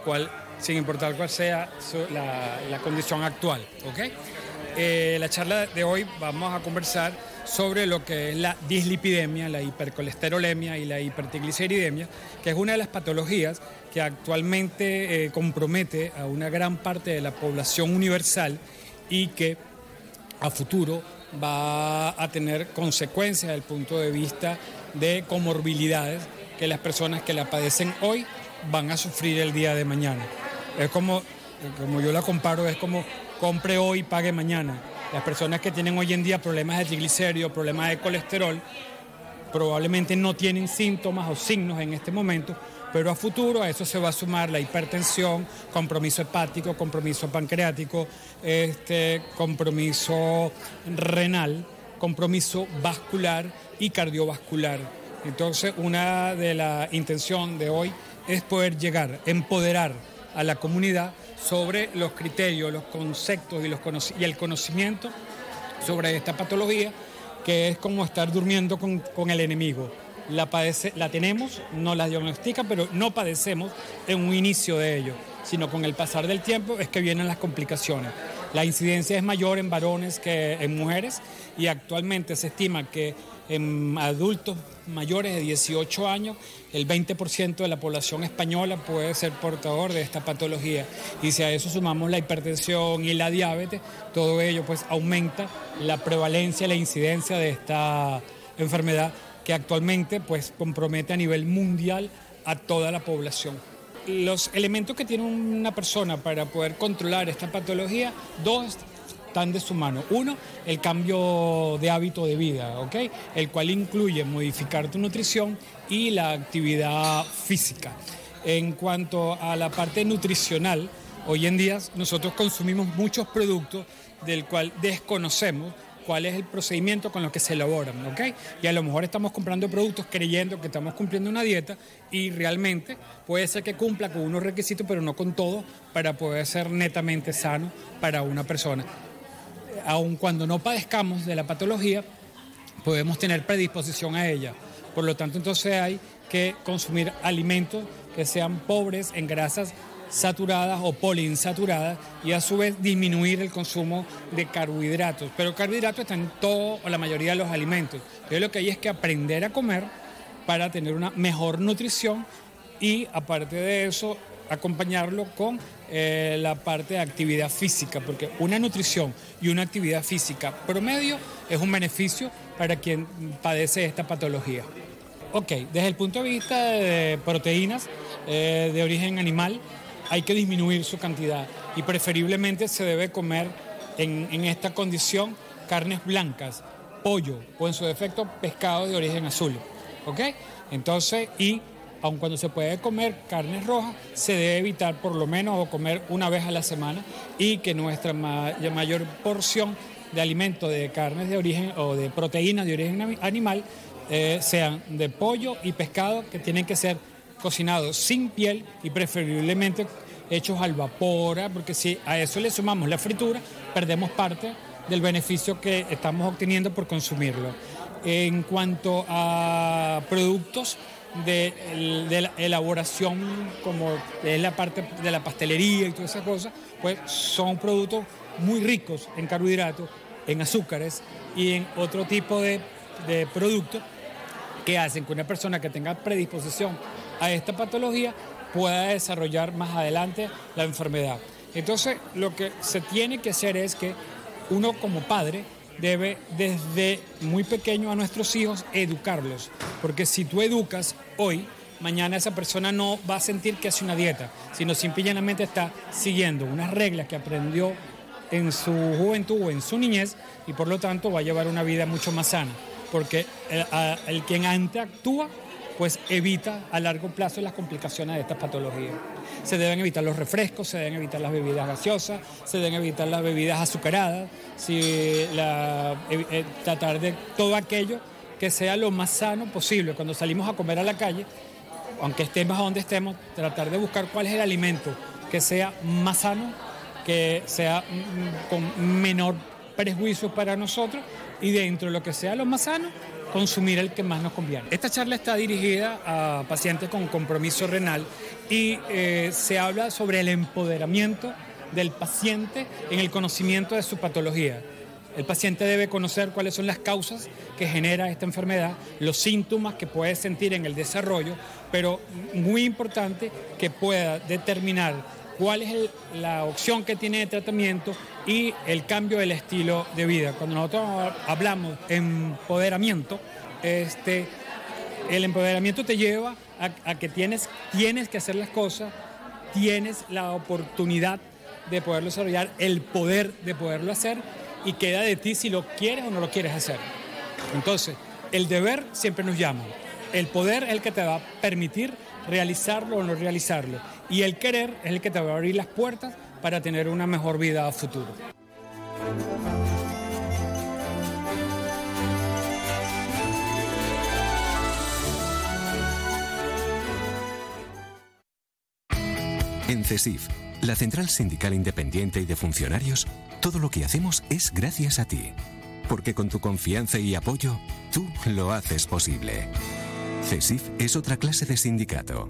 Speaker 34: cual, sin importar cuál sea la, la condición actual. ¿ok? Eh, la charla de hoy vamos a conversar sobre lo que es la dislipidemia, la hipercolesterolemia y la hipertrigliceridemia, que es una de las patologías que actualmente eh, compromete a una gran parte de la población universal y que a futuro va a tener consecuencias desde el punto de vista de comorbilidades que las personas que la padecen hoy van a sufrir el día de mañana. Es como, como yo la comparo, es como compre hoy, pague mañana. Las personas que tienen hoy en día problemas de triglicéridos, problemas de colesterol, probablemente no tienen síntomas o signos en este momento, pero a futuro a eso se va a sumar la hipertensión, compromiso hepático, compromiso pancreático, este, compromiso renal, compromiso vascular y cardiovascular. Entonces, una de las intenciones de hoy es poder llegar, empoderar a la comunidad sobre los criterios, los conceptos y, los y el conocimiento sobre esta patología, que es como estar durmiendo con, el enemigo. La, la tenemos, no la diagnostica, pero no padecemos en un inicio de ello, sino con el pasar del tiempo es que vienen las complicaciones. La incidencia es mayor en varones que en mujeres y actualmente se estima que en adultos mayores de 18 años, el 20% de la población española puede ser portador de esta patología. Y si a eso sumamos la hipertensión y la diabetes, todo ello pues aumenta la prevalencia, la incidencia de esta enfermedad que actualmente pues compromete a nivel mundial a toda la población. Los elementos que tiene una persona para poder controlar esta patología, dos están de su mano. Uno, el cambio de hábito de vida, ¿ok? El cual incluye modificar tu nutrición y la actividad física. En cuanto a la parte nutricional, hoy en día nosotros consumimos muchos productos del cual desconocemos cuál es el procedimiento con lo que se elaboran, ¿ok? Y a lo mejor estamos comprando productos creyendo que estamos cumpliendo una dieta y realmente puede ser que cumpla con unos requisitos, pero no con todos, para poder ser netamente sano para una persona aun cuando no padezcamos de la patología, podemos tener predisposición a ella. Por lo tanto, entonces hay que consumir alimentos que sean pobres en grasas saturadas o poliinsaturadas y a su vez disminuir el consumo de carbohidratos. Pero carbohidratos están en todo o la mayoría de los alimentos. Entonces lo que hay es que aprender a comer para tener una mejor nutrición y aparte de eso acompañarlo con eh, la parte de actividad física, porque una nutrición y una actividad física promedio es un beneficio para quien padece esta patología. Ok, desde el punto de vista de proteínas eh, de origen animal, hay que disminuir su cantidad y preferiblemente se debe comer en, en esta condición carnes blancas, pollo o en su defecto pescado de origen azul. ¿Ok? Entonces, y aun cuando se puede comer carnes rojas, se debe evitar por lo menos o comer una vez a la semana y que nuestra mayor porción de alimentos de carnes de origen o de proteínas de origen animal eh, sean de pollo y pescado que tienen que ser cocinados sin piel y preferiblemente hechos al vapor, ¿ah? porque si a eso le sumamos la fritura, perdemos parte del beneficio que estamos obteniendo por consumirlo. En cuanto a productos, de, la elaboración, como es la parte de la pastelería y todas esas cosas, pues son productos muy ricos en carbohidratos, en azúcares y en otro tipo de, de productos que hacen que una persona que tenga predisposición a esta patología pueda desarrollar más adelante la enfermedad. Entonces, lo que se tiene que hacer es que uno como padre debe desde muy pequeño a nuestros hijos educarlos, porque si tú educas hoy, mañana esa persona no va a sentir que hace una dieta, sino simplemente está siguiendo unas reglas que aprendió en su juventud o en su niñez y por lo tanto va a llevar una vida mucho más sana, porque el, el quien antes actúa pues evita a largo plazo las complicaciones de estas patologías. Se deben evitar los refrescos, se deben evitar las bebidas gaseosas, se deben evitar las bebidas azucaradas, si la, eh, tratar de todo aquello que sea lo más sano posible. Cuando salimos a comer a la calle, aunque estemos a donde estemos, tratar de buscar cuál es el alimento que sea más sano, que sea mm, con menor prejuicio para nosotros y dentro de lo que sea lo más sano, consumir el que más nos conviene. Esta charla está dirigida a pacientes con compromiso renal y eh, se habla sobre el empoderamiento del paciente en el conocimiento de su patología. El paciente debe conocer cuáles son las causas que genera esta enfermedad, los síntomas que puede sentir en el desarrollo, pero muy importante que pueda determinar cuál es la opción que tiene de tratamiento y el cambio del estilo de vida. Cuando nosotros hablamos de empoderamiento, este, el empoderamiento te lleva a, que tienes, tienes que hacer las cosas, tienes la oportunidad de poderlo desarrollar, el poder de poderlo hacer y queda de ti si lo quieres o no lo quieres hacer. Entonces, El deber siempre nos llama. El poder es el que te va a permitir realizarlo o no realizarlo. Y el querer es el que te va a abrir las puertas para tener una mejor vida a futuro.
Speaker 35: En CESIF, la Central Sindical Independiente y de Funcionarios, todo lo que hacemos es gracias a ti. Porque con tu confianza y apoyo, tú lo haces posible. CESIF es otra clase de sindicato.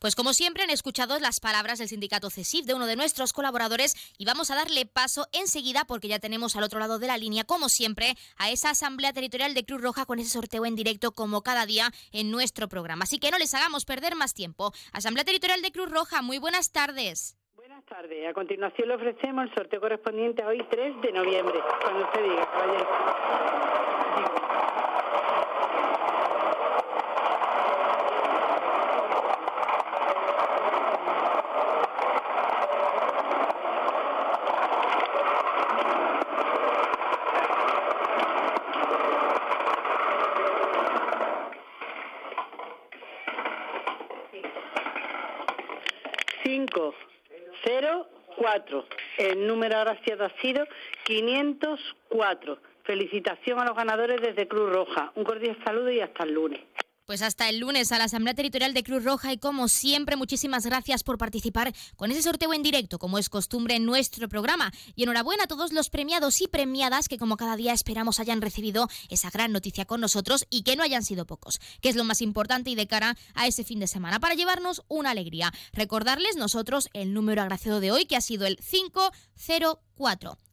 Speaker 1: Pues como siempre han escuchado las palabras del sindicato CESIF de uno de nuestros colaboradores y vamos a darle paso enseguida porque ya tenemos al otro lado de la línea, como siempre, a esa Asamblea Territorial de Cruz Roja con ese sorteo en directo como cada día en nuestro programa. Así que no les hagamos perder más tiempo. Asamblea Territorial de Cruz Roja, muy buenas tardes.
Speaker 24: Buenas tardes. A continuación le ofrecemos el sorteo correspondiente a hoy 3 de noviembre. Cuando usted diga, caballero. Cinco, cero, cuatro. El número agraciado ha sido 504. Felicitación a los ganadores desde Cruz Roja. Un cordial saludo y hasta el lunes.
Speaker 1: Pues hasta el lunes a la Asamblea Territorial de Cruz Roja y como siempre muchísimas gracias por participar con ese sorteo en directo como es costumbre en nuestro programa y enhorabuena a todos los premiados y premiadas que como cada día esperamos hayan recibido esa gran noticia con nosotros y que no hayan sido pocos, que es lo más importante y de cara a ese fin de semana para llevarnos una alegría. Recordarles nosotros el número agraciado de hoy que ha sido el 504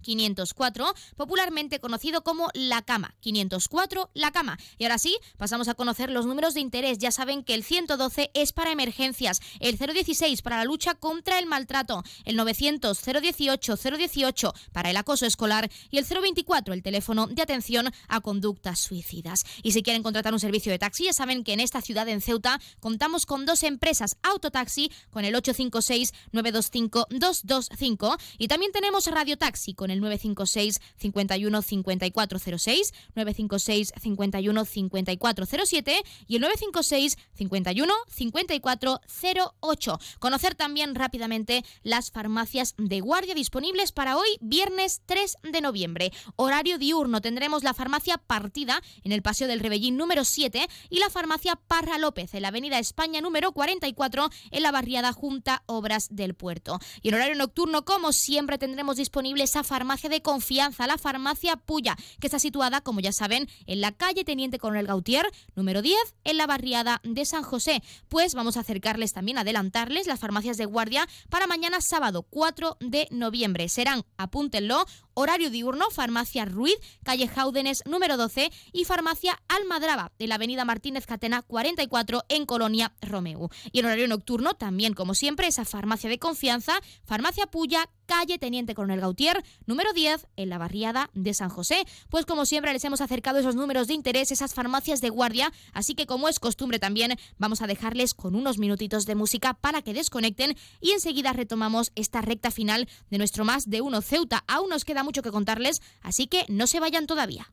Speaker 1: 504, popularmente conocido como La Cama. 504, La Cama. Y ahora sí, pasamos a conocer los números de interés. Ya saben que el 112 es para emergencias, el 016 para la lucha contra el maltrato, el 900 018 018 para el acoso escolar y el 024 el teléfono de atención a conductas suicidas. Y si quieren contratar un servicio de taxi, ya saben que en esta ciudad, en Ceuta, contamos con dos empresas autotaxi con el 856 925 225 y también tenemos Radio Taxi con el 956 51 5406, 956 51 5407 y el 956 51 5408. Conocer también rápidamente las farmacias de guardia disponibles para hoy, viernes 3 de noviembre. Horario diurno tendremos la farmacia Partida en el Paseo del Rebellín número 7 y la farmacia Parra López en la Avenida España número 44 en la barriada Junta Obras del Puerto. Y en horario nocturno, como siempre, tendremos disponible esa farmacia de confianza, la farmacia Puya, que está situada, como ya saben, en la calle Teniente Coronel Gautier, número 10, en la barriada de San José. Pues vamos a acercarles también, adelantarles las farmacias de guardia para mañana sábado 4 de noviembre. Serán, apúntenlo, horario diurno, farmacia Ruiz, calle Jaúdenes número 12 y farmacia Almadraba, de la avenida Martínez Catena 44 en Colonia Romeu. Y en horario nocturno, también como siempre, esa farmacia de confianza, farmacia Puya, calle Teniente Coronel Gautier, número 10, en la barriada de San José. Pues como siempre les hemos acercado esos números de interés, esas farmacias de guardia, así que como es costumbre también, vamos a dejarles con unos minutitos de música para que desconecten y enseguida retomamos esta recta final de nuestro más de uno Ceuta. Aún nos queda mucho que contarles, así que no se vayan todavía.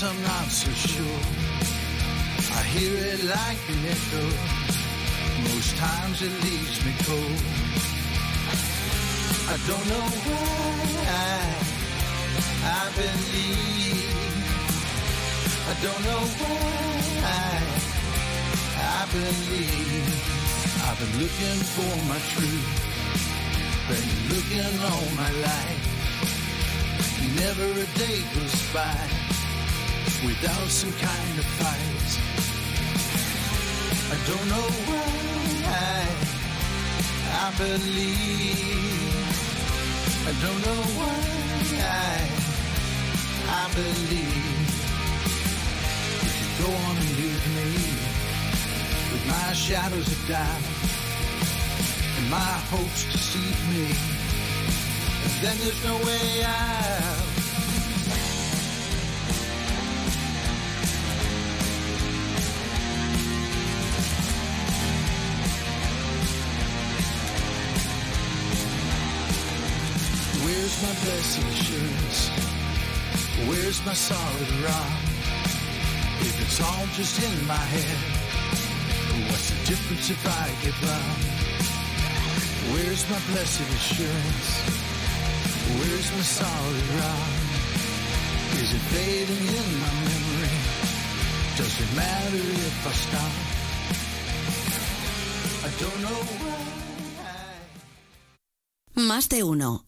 Speaker 36: I'm not so sure. I hear it like an echo. Most times it leaves me cold. I don't know why I believe. I don't know why I believe. I've been looking for my truth. Been looking all my life. Never a day goes by without some kind of fight. I don't know why I believe. I don't know why I, I believe. You go on and leave me with my shadows of doubt and my hopes deceive me, And then there's no way out. Where's my blessed assurance? Where's my solid rock? If it's all just in my head, what's the difference if I get wrong? Where's my blessed assurance? Where's my solid rock? Is it fading in my memory? Does it matter if I stop? I don't know why.
Speaker 6: Más de uno.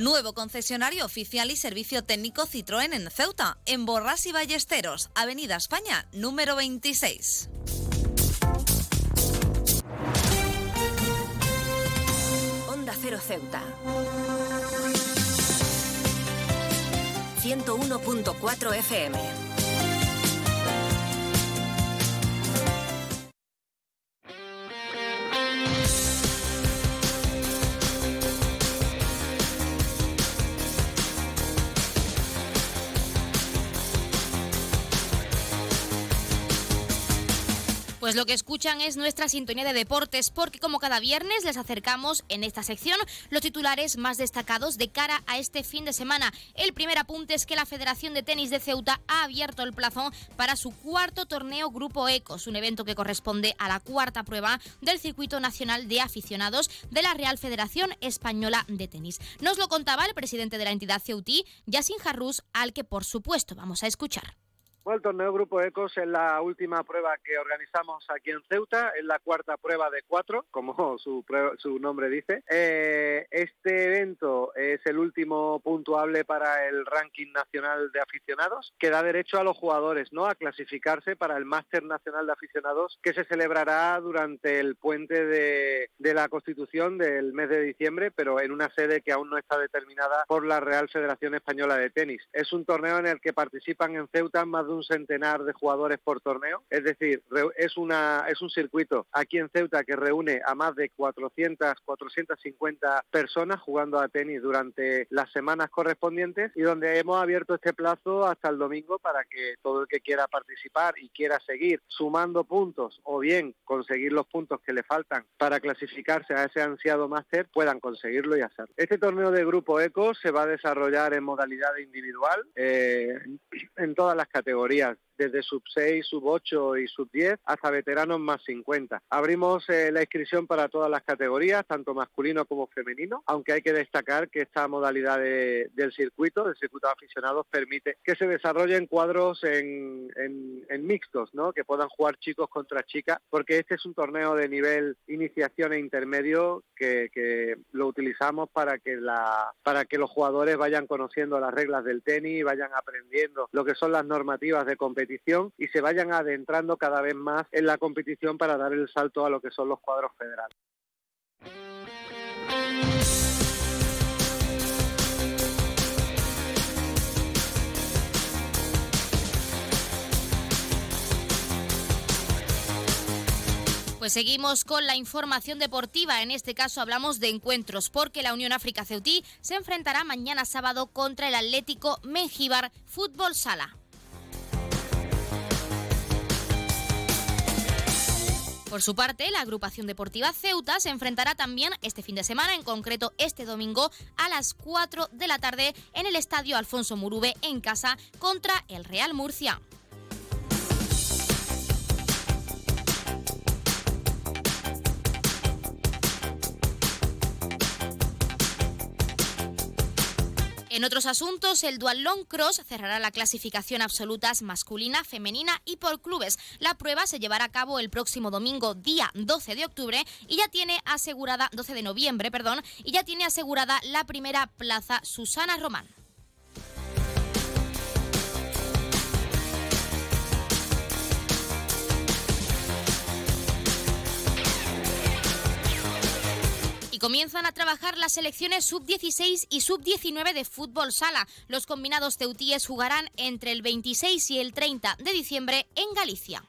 Speaker 8: Nuevo concesionario oficial y servicio técnico Citroën en Ceuta, en Borras y Ballesteros, Avenida España, número 26.
Speaker 3: Onda Cero Ceuta. 101.4 FM.
Speaker 1: Pues lo que escuchan es nuestra sintonía de deportes, porque como cada viernes les acercamos en esta sección los titulares más destacados de cara a este fin de semana. El primer apunte es que la Federación de Tenis de Ceuta ha abierto el plazo para su cuarto torneo Grupo Ecos, un evento que corresponde a la cuarta prueba del Circuito Nacional de Aficionados de la Real Federación Española de Tenis. Nos lo contaba el presidente de la entidad ceutí, Yassin Jarrus, al que por supuesto vamos a escuchar.
Speaker 37: Bueno, el torneo Grupo Ecos es la última prueba que organizamos aquí en Ceuta, es la cuarta prueba de cuatro, como su, prueba- su nombre dice. Eh, este evento es el último puntuable para el ranking nacional de aficionados, que da derecho a los jugadores ¿no? a clasificarse para el Máster Nacional de Aficionados, que se celebrará durante el puente de, de la Constitución del mes de diciembre, pero en una sede que aún no está determinada por la Real Federación Española de Tenis. Es un torneo en el que participan en Ceuta más de un centenar de jugadores por torneo, es decir, es, una, es un circuito aquí en Ceuta que reúne a más de 400, 450 personas jugando a tenis durante las semanas correspondientes y donde hemos abierto este plazo hasta el domingo para que todo el que quiera participar y quiera seguir sumando puntos o bien conseguir los puntos que le faltan para clasificarse a ese ansiado máster puedan conseguirlo y hacerlo. Este torneo de Grupo Eco se va a desarrollar en modalidad individual eh, en todas las categorías categorías desde sub 6, sub 8 y sub 10 hasta veteranos más 50. Abrimos eh, la inscripción para todas las categorías, tanto masculino como femenino, aunque hay que destacar que esta modalidad de- del circuito, del circuito de aficionados, permite que se desarrollen cuadros en, en- en mixtos, ¿no? que puedan jugar chicos contra chicas, porque este es un torneo de nivel iniciación e intermedio que, que lo utilizamos para que, la, para que los jugadores vayan conociendo las reglas del tenis, vayan aprendiendo lo que son las normativas de competición y se vayan adentrando cada vez más en la competición para dar el salto a lo que son los cuadros federales.
Speaker 1: Pues seguimos con la información deportiva. En este caso hablamos de encuentros porque la Unión África Ceutí se enfrentará mañana sábado contra el Atlético Mengíbar Fútbol Sala. Por su parte, la agrupación deportiva Ceuta se enfrentará también este fin de semana, en concreto este domingo a las 4 de la tarde en el Estadio Alfonso Murube en casa contra el Real Murcia. En otros asuntos, el Dual Long Cross cerrará la clasificación absolutas masculina, femenina y por clubes. La prueba se llevará a cabo el próximo domingo, día 12 de octubre, y ya tiene asegurada, 12 de noviembre, perdón, y ya tiene asegurada la primera plaza Susana Román. Comienzan a trabajar las selecciones sub-16 y sub-19 de fútbol sala. Los combinados ceutíes jugarán entre el 26 y el 30 de diciembre en Galicia.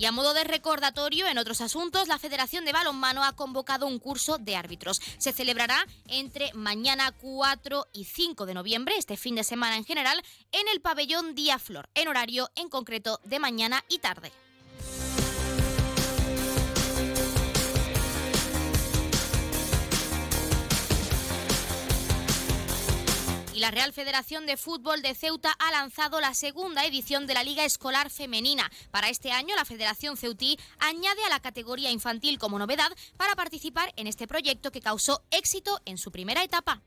Speaker 1: Y a modo de recordatorio, en otros asuntos, la Federación de Balonmano ha convocado un curso de árbitros. Se celebrará entre mañana 4 y 5 de noviembre, este fin de semana en general, en el pabellón Día Flor, en horario en concreto de mañana y tarde. La Real Federación de Fútbol de Ceuta ha lanzado la segunda edición de la Liga Escolar Femenina. Para este año, la Federación Ceutí añade a la categoría infantil como novedad para participar en este proyecto que causó éxito en su primera etapa.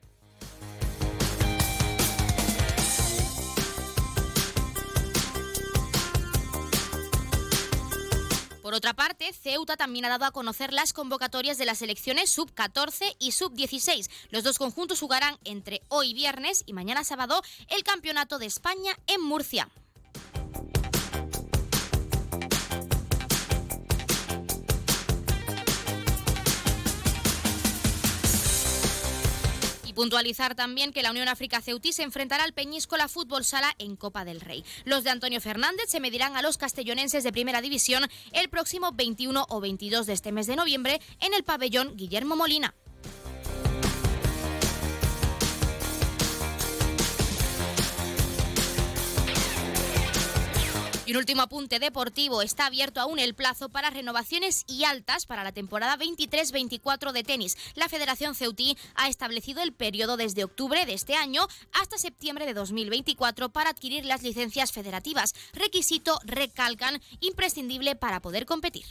Speaker 1: Por otra parte, Ceuta también ha dado a conocer las convocatorias de las elecciones sub-14 y sub-16. Los dos conjuntos jugarán entre hoy viernes y mañana sábado el Campeonato de España en Murcia. Puntualizar también que la Unión África Ceutí se enfrentará al Peñíscola Fútbol Sala en Copa del Rey. Los de Antonio Fernández se medirán a los castellonenses de Primera División el próximo 21 o 22 de este mes de noviembre en el pabellón Guillermo Molina. Y un último apunte deportivo, está abierto aún el plazo para renovaciones y altas para la temporada 23-24 de tenis. La Federación Ceutí ha establecido el periodo desde octubre de este año hasta septiembre de 2024 para adquirir las licencias federativas, requisito, recalcan, imprescindible para poder competir.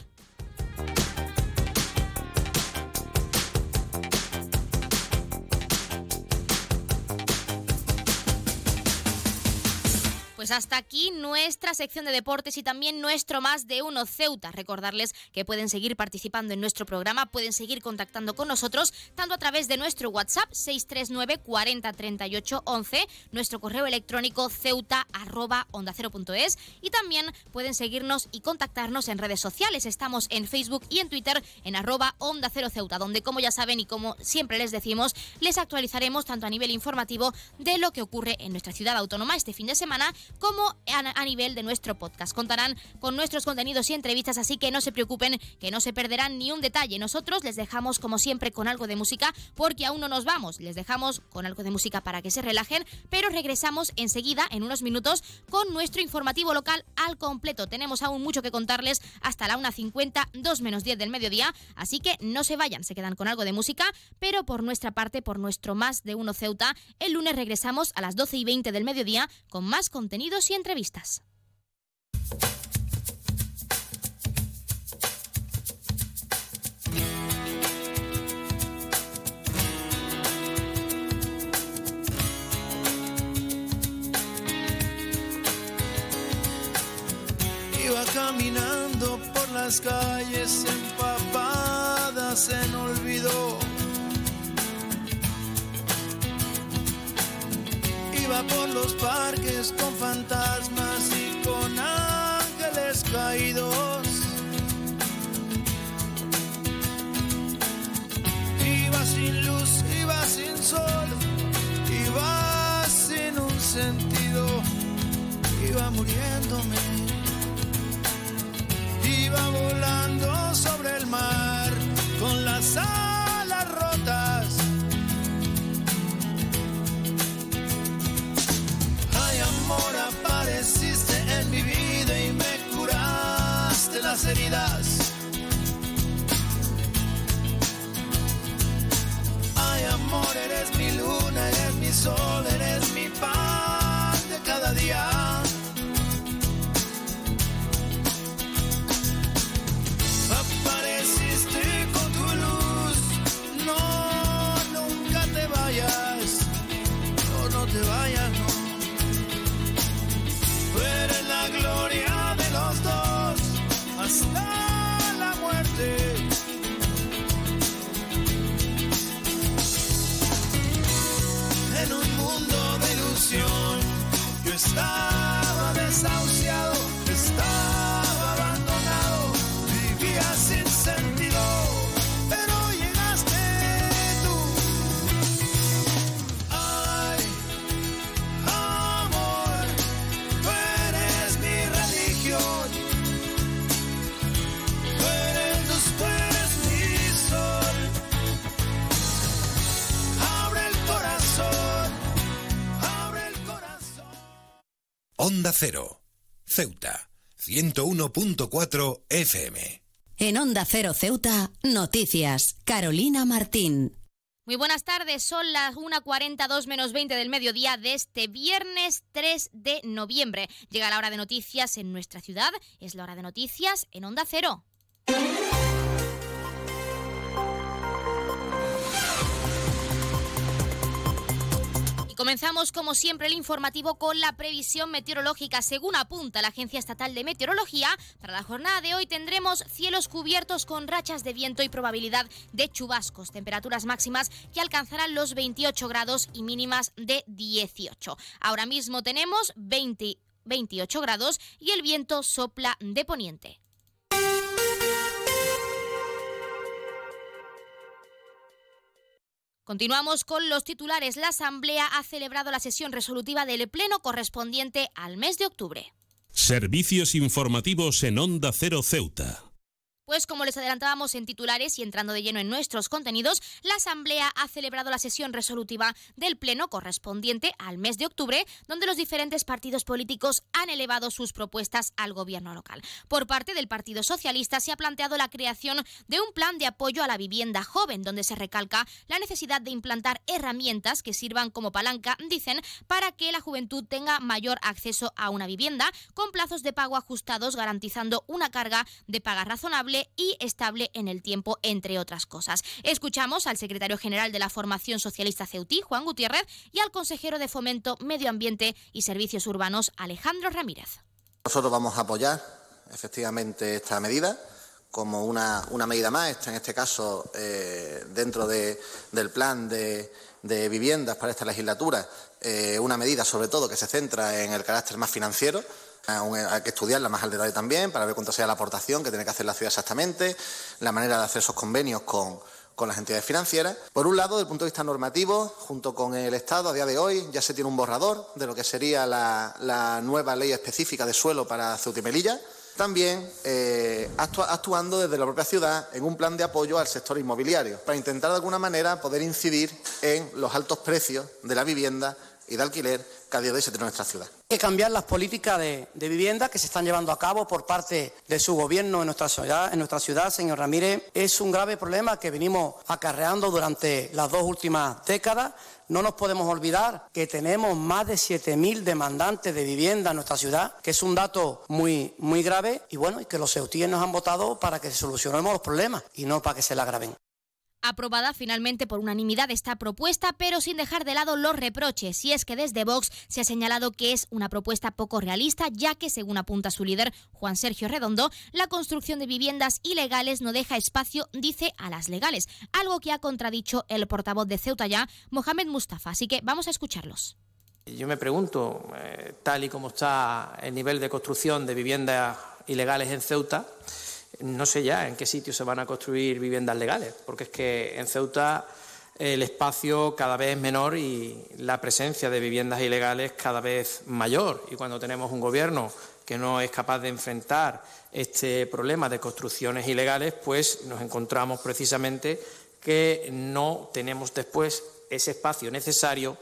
Speaker 1: Pues hasta aquí nuestra sección de deportes y también nuestro más de uno Ceuta. Recordarles que pueden seguir participando en nuestro programa, pueden seguir contactando con nosotros, tanto a través de nuestro WhatsApp 639 40 38 11, nuestro correo electrónico ceuta arroba onda es y también pueden seguirnos y contactarnos en redes sociales. Estamos en Facebook y en Twitter en arroba onda cero ceuta, donde como ya saben y como siempre les decimos, les actualizaremos tanto a nivel informativo de lo que ocurre en nuestra ciudad autónoma este fin de semana como a, nivel de nuestro podcast. Contarán con nuestros contenidos y entrevistas, así que no se preocupen, que no se perderán ni un detalle. Nosotros les dejamos, como siempre, con algo de música, porque aún no nos vamos. Les dejamos con algo de música para que se relajen, pero regresamos enseguida, en unos minutos, con nuestro informativo local al completo. Tenemos aún mucho que contarles hasta la 1.50, 2 menos 10 del mediodía, así que no se vayan, se quedan con algo de música, pero por nuestra parte, por nuestro más de uno Ceuta, el lunes regresamos a las 12 y 20 del mediodía con más contenido y entrevistas.
Speaker 36: Iba caminando por las calles empapadas en olvido Iba por los parques con fantasmas y con ángeles caídos. Iba sin luz, iba sin sol, iba sin un sentido, iba muriéndome. Iba volando sobre el mar con las alas las heridas. Estaba
Speaker 11: Cero. Ceuta. 101.4 FM.
Speaker 6: En Onda Cero Ceuta, noticias. Carolina Martín.
Speaker 1: Muy buenas tardes, son las 1.42 menos 20 del mediodía de este viernes 3 de noviembre. Llega la hora de noticias en nuestra ciudad, es la hora de noticias en Onda Cero. Comenzamos como siempre el informativo con la previsión meteorológica. Según apunta la Agencia Estatal de Meteorología, para la jornada de hoy tendremos cielos cubiertos con rachas de viento y probabilidad de chubascos, temperaturas máximas que alcanzarán los 28 grados y mínimas de 18. Ahora mismo tenemos 20 28 grados y el viento sopla de poniente. Continuamos con los titulares. La Asamblea ha celebrado la sesión resolutiva del Pleno correspondiente al mes de octubre.
Speaker 31: Servicios informativos en Onda Cero Ceuta.
Speaker 1: Pues como les adelantábamos en titulares y entrando de lleno en nuestros contenidos, la Asamblea ha celebrado la sesión resolutiva del Pleno correspondiente al mes de octubre, donde los diferentes partidos políticos han elevado sus propuestas al gobierno local. Por parte del Partido Socialista se ha planteado la creación de un plan de apoyo a la vivienda joven, donde se recalca la necesidad de implantar herramientas que sirvan como palanca, dicen, para que la juventud tenga mayor acceso a una vivienda con plazos de pago ajustados, garantizando una carga de paga razonable y estable en el tiempo, entre otras cosas. Escuchamos al secretario general de la Formación Socialista Ceutí, Juan Gutiérrez, y al consejero de Fomento, Medio Ambiente y Servicios Urbanos, Alejandro Ramírez.
Speaker 38: Nosotros vamos a apoyar efectivamente esta medida como una, una medida más, en este caso eh, dentro de- del plan de, de viviendas para esta legislatura, eh, una medida sobre todo que se centra en el carácter más financiero. Hay que estudiarla más al detalle también para ver cuánto sea la aportación que tiene que hacer la ciudad exactamente, la manera de hacer esos convenios con, con las entidades financieras. Por un lado, desde el punto de vista normativo, junto con el Estado, a día de hoy ya se tiene un borrador de lo que sería la, la nueva ley específica de suelo para Ceuta y Melilla. También eh, actua- actuando desde la propia ciudad en un plan de apoyo al sector inmobiliario, para intentar de alguna manera poder incidir en los altos precios de la vivienda y de alquiler que a día de se tiene en nuestra ciudad.
Speaker 39: Hay que cambiar las políticas de, vivienda que se están llevando a cabo por parte de su gobierno en nuestra ciudad, señor Ramírez. Es un grave problema que venimos acarreando durante las dos últimas décadas. No nos podemos olvidar que tenemos más de 7.000 demandantes de vivienda en nuestra ciudad, que es un dato muy, muy grave y bueno, y que los ceutíes nos han votado para que solucionemos los problemas y no para que se le agraven.
Speaker 1: Aprobada finalmente por unanimidad esta propuesta, pero sin dejar de lado los reproches. Y es que desde Vox se ha señalado que es una propuesta poco realista, ya que, según apunta su líder, Juan Sergio Redondo, la construcción de viviendas ilegales no deja espacio, dice, a las legales. Algo que ha contradicho el portavoz de Ceuta ya, Mohamed Mustafa. Así que vamos a escucharlos.
Speaker 39: Yo me pregunto, eh, tal y como está el nivel de construcción de viviendas ilegales en Ceuta, no sé ya en qué sitio se van a construir viviendas legales, porque es que en Ceuta el espacio cada vez es menor y la presencia de viviendas ilegales cada vez mayor. Y cuando tenemos un gobierno que no es capaz de enfrentar este problema de construcciones ilegales, pues nos encontramos precisamente que no tenemos después ese espacio necesario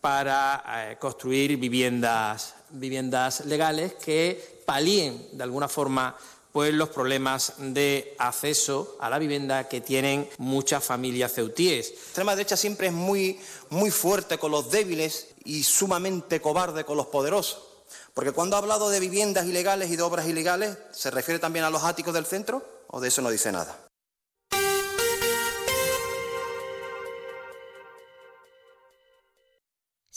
Speaker 39: para eh, construir viviendas, viviendas legales que palíen de alguna forma pues los problemas de acceso a la vivienda que tienen muchas familias ceutíes.
Speaker 40: La extrema derecha siempre es muy, muy fuerte con los débiles y sumamente cobarde con los poderosos. Porque cuando ha hablado de viviendas ilegales y de obras ilegales, ¿se refiere también a los áticos del centro o de eso no dice nada?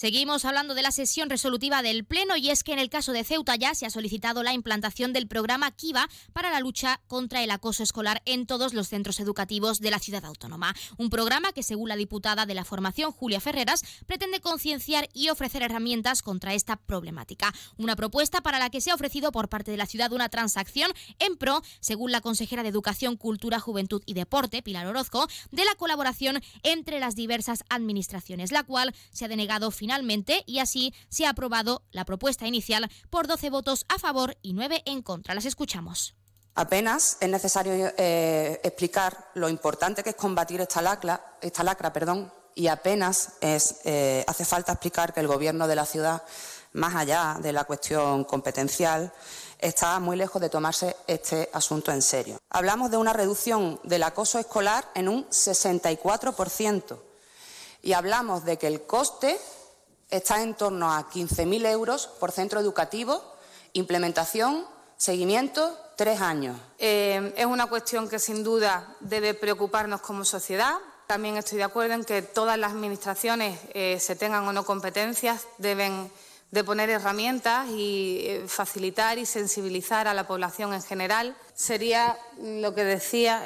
Speaker 1: Seguimos hablando de la sesión resolutiva del Pleno y es que en el caso de Ceuta ya se ha solicitado la implantación del programa Kiva para la lucha contra el acoso escolar en todos los centros educativos de la ciudad autónoma. Un programa que, según la diputada de la formación Julia Ferreras, pretende concienciar y ofrecer herramientas contra esta problemática. Una propuesta para la que se ha ofrecido por parte de la ciudad una transacción en pro, según la consejera de Educación, Cultura, Juventud y Deporte, Pilar Orozco, de la colaboración entre las diversas administraciones, la cual se ha denegado finalmente y así se ha aprobado la propuesta inicial por 12 votos a favor y 9 en contra. Las escuchamos.
Speaker 41: Apenas es necesario eh, explicar lo importante que es combatir esta lacra, esta lacra perdón, y apenas es, eh, hace falta explicar que el Gobierno de la ciudad, más allá de la cuestión competencial, está muy lejos de tomarse este asunto en serio. Hablamos de una reducción del acoso escolar en un 64% y hablamos de que el coste está en torno a 15.000 euros por centro educativo, implementación, seguimiento, tres años.
Speaker 42: Eh, es una cuestión que sin duda debe preocuparnos como sociedad. También estoy de acuerdo en que todas las administraciones, eh, se tengan o no competencias, deben de poner herramientas y eh, facilitar y sensibilizar a la población en general. Sería lo que decía,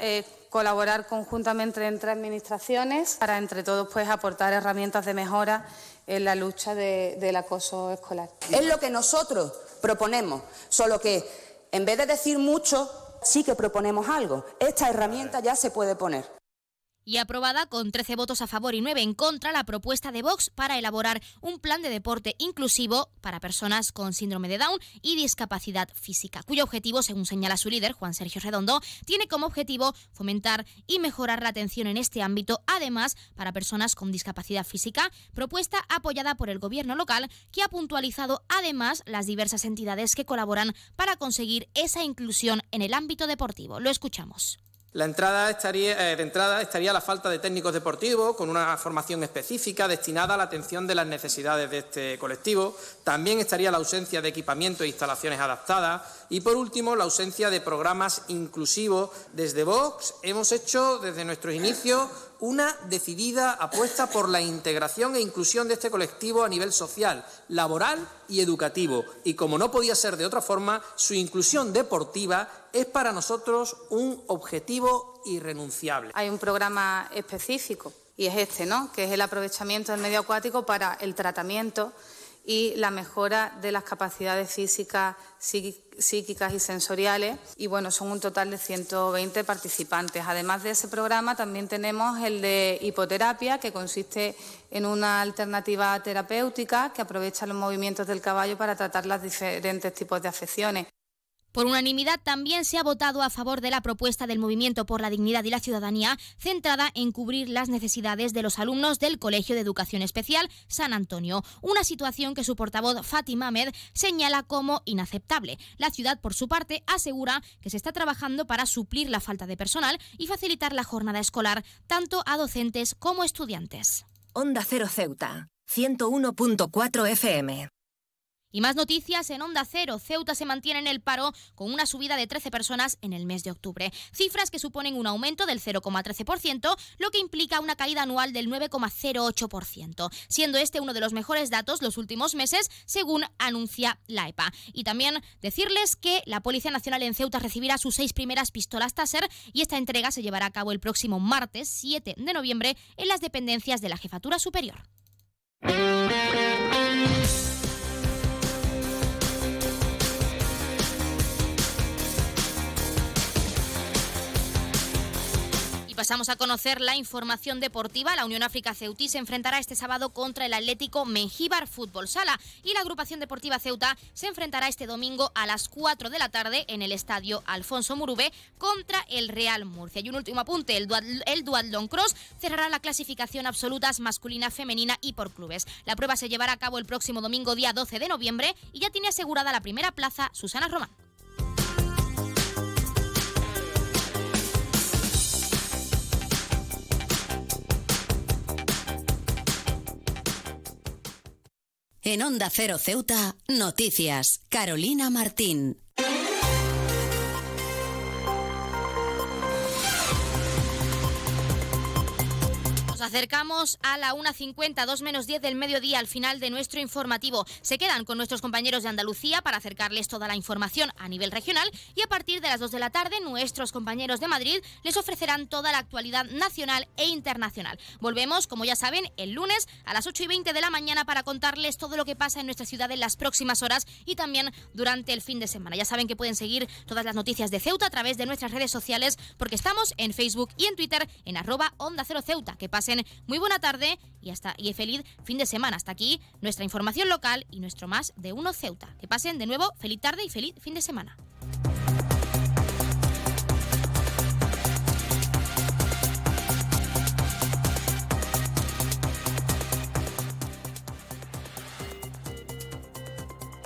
Speaker 42: colaborar conjuntamente entre administraciones para entre todos pues aportar herramientas de mejora en la lucha del acoso escolar.
Speaker 41: Es lo que nosotros proponemos, solo que en vez de decir mucho, sí que proponemos algo. Esta herramienta ya se puede poner
Speaker 1: y aprobada con 13 votos a favor y 9 en contra la propuesta de Vox para elaborar un plan de deporte inclusivo para personas con síndrome de Down y discapacidad física, cuyo objetivo, según señala su líder, Juan Sergio Redondo, tiene como objetivo fomentar y mejorar la atención en este ámbito, además para personas con discapacidad física, propuesta apoyada por el gobierno local que ha puntualizado además las diversas entidades que colaboran para conseguir esa inclusión en el ámbito deportivo. Lo escuchamos.
Speaker 39: La entrada estaría, eh, de entrada estaría la falta de técnicos deportivos con una formación específica destinada a la atención de las necesidades de este colectivo. También estaría la ausencia de equipamiento e instalaciones adaptadas. Y, por último, la ausencia de programas inclusivos. Desde Vox hemos hecho, desde nuestros inicios, una decidida apuesta por la integración e inclusión de este colectivo a nivel social, laboral y educativo. Y como no podía ser de otra forma, su inclusión deportiva es para nosotros un objetivo irrenunciable.
Speaker 42: Hay un programa específico y es este, ¿no? Que es el aprovechamiento del medio acuático para el tratamiento y la mejora de las capacidades físicas, psíquicas y sensoriales. Y bueno, son un total de 120 participantes. Además de ese programa, también tenemos el de hipoterapia, que consiste en una alternativa terapéutica que aprovecha los movimientos del caballo para tratar los diferentes tipos de afecciones.
Speaker 1: Por unanimidad también se ha votado a favor de la propuesta del Movimiento por la Dignidad y la Ciudadanía, centrada en cubrir las necesidades de los alumnos del Colegio de Educación Especial San Antonio, una situación que su portavoz Fátima Ahmed señala como inaceptable. La ciudad, por su parte, asegura que se está trabajando para suplir la falta de personal y facilitar la jornada escolar tanto a docentes como estudiantes.
Speaker 9: Onda Cero Ceuta, 101.4 FM.
Speaker 1: Y más noticias en Onda Cero. Ceuta se mantiene en el paro con una subida de 13 personas en el mes de octubre. Cifras que suponen un aumento del 0,13%, lo que implica una caída anual del 9,08%, siendo este uno de los mejores datos los últimos meses, según anuncia la EPA. Y también decirles que la Policía Nacional en Ceuta recibirá sus seis primeras pistolas Taser y esta entrega se llevará a cabo el próximo martes 7 de noviembre en las dependencias de la Jefatura Superior. Pasamos a conocer la información deportiva. La Unión África Ceutí se enfrentará este sábado contra el Atlético Mengíbar Fútbol Sala y la agrupación deportiva Ceuta se enfrentará este domingo a las 4 de la tarde en el estadio Alfonso Murube contra el Real Murcia. Y un último apunte, el, el Duatlón Cross cerrará la clasificación absolutas masculina, femenina y por clubes. La prueba se llevará a cabo el próximo domingo día 12 de noviembre y ya tiene asegurada la primera plaza Susana Román.
Speaker 6: En Onda Cero Ceuta, noticias. Carolina Martín.
Speaker 1: Acercamos a la 1.50, 2 menos 10 del mediodía al final de nuestro informativo. Se quedan con nuestros compañeros de Andalucía para acercarles toda la información a nivel regional y a partir de las 2 de la tarde nuestros compañeros de Madrid les ofrecerán toda la actualidad nacional e internacional. Volvemos, como ya saben, el lunes a las 8 y 20 de la mañana para contarles todo lo que pasa en nuestra ciudad en las próximas horas y también durante el fin de semana. Ya saben que pueden seguir todas las noticias de Ceuta a través de nuestras redes sociales porque estamos en Facebook y en Twitter en arroba Onda Cero Ceuta. Que pasen muy buena tarde y hasta y feliz fin de semana. Hasta aquí nuestra información local y nuestro más de uno Ceuta. Que pasen de nuevo feliz tarde y feliz fin de semana.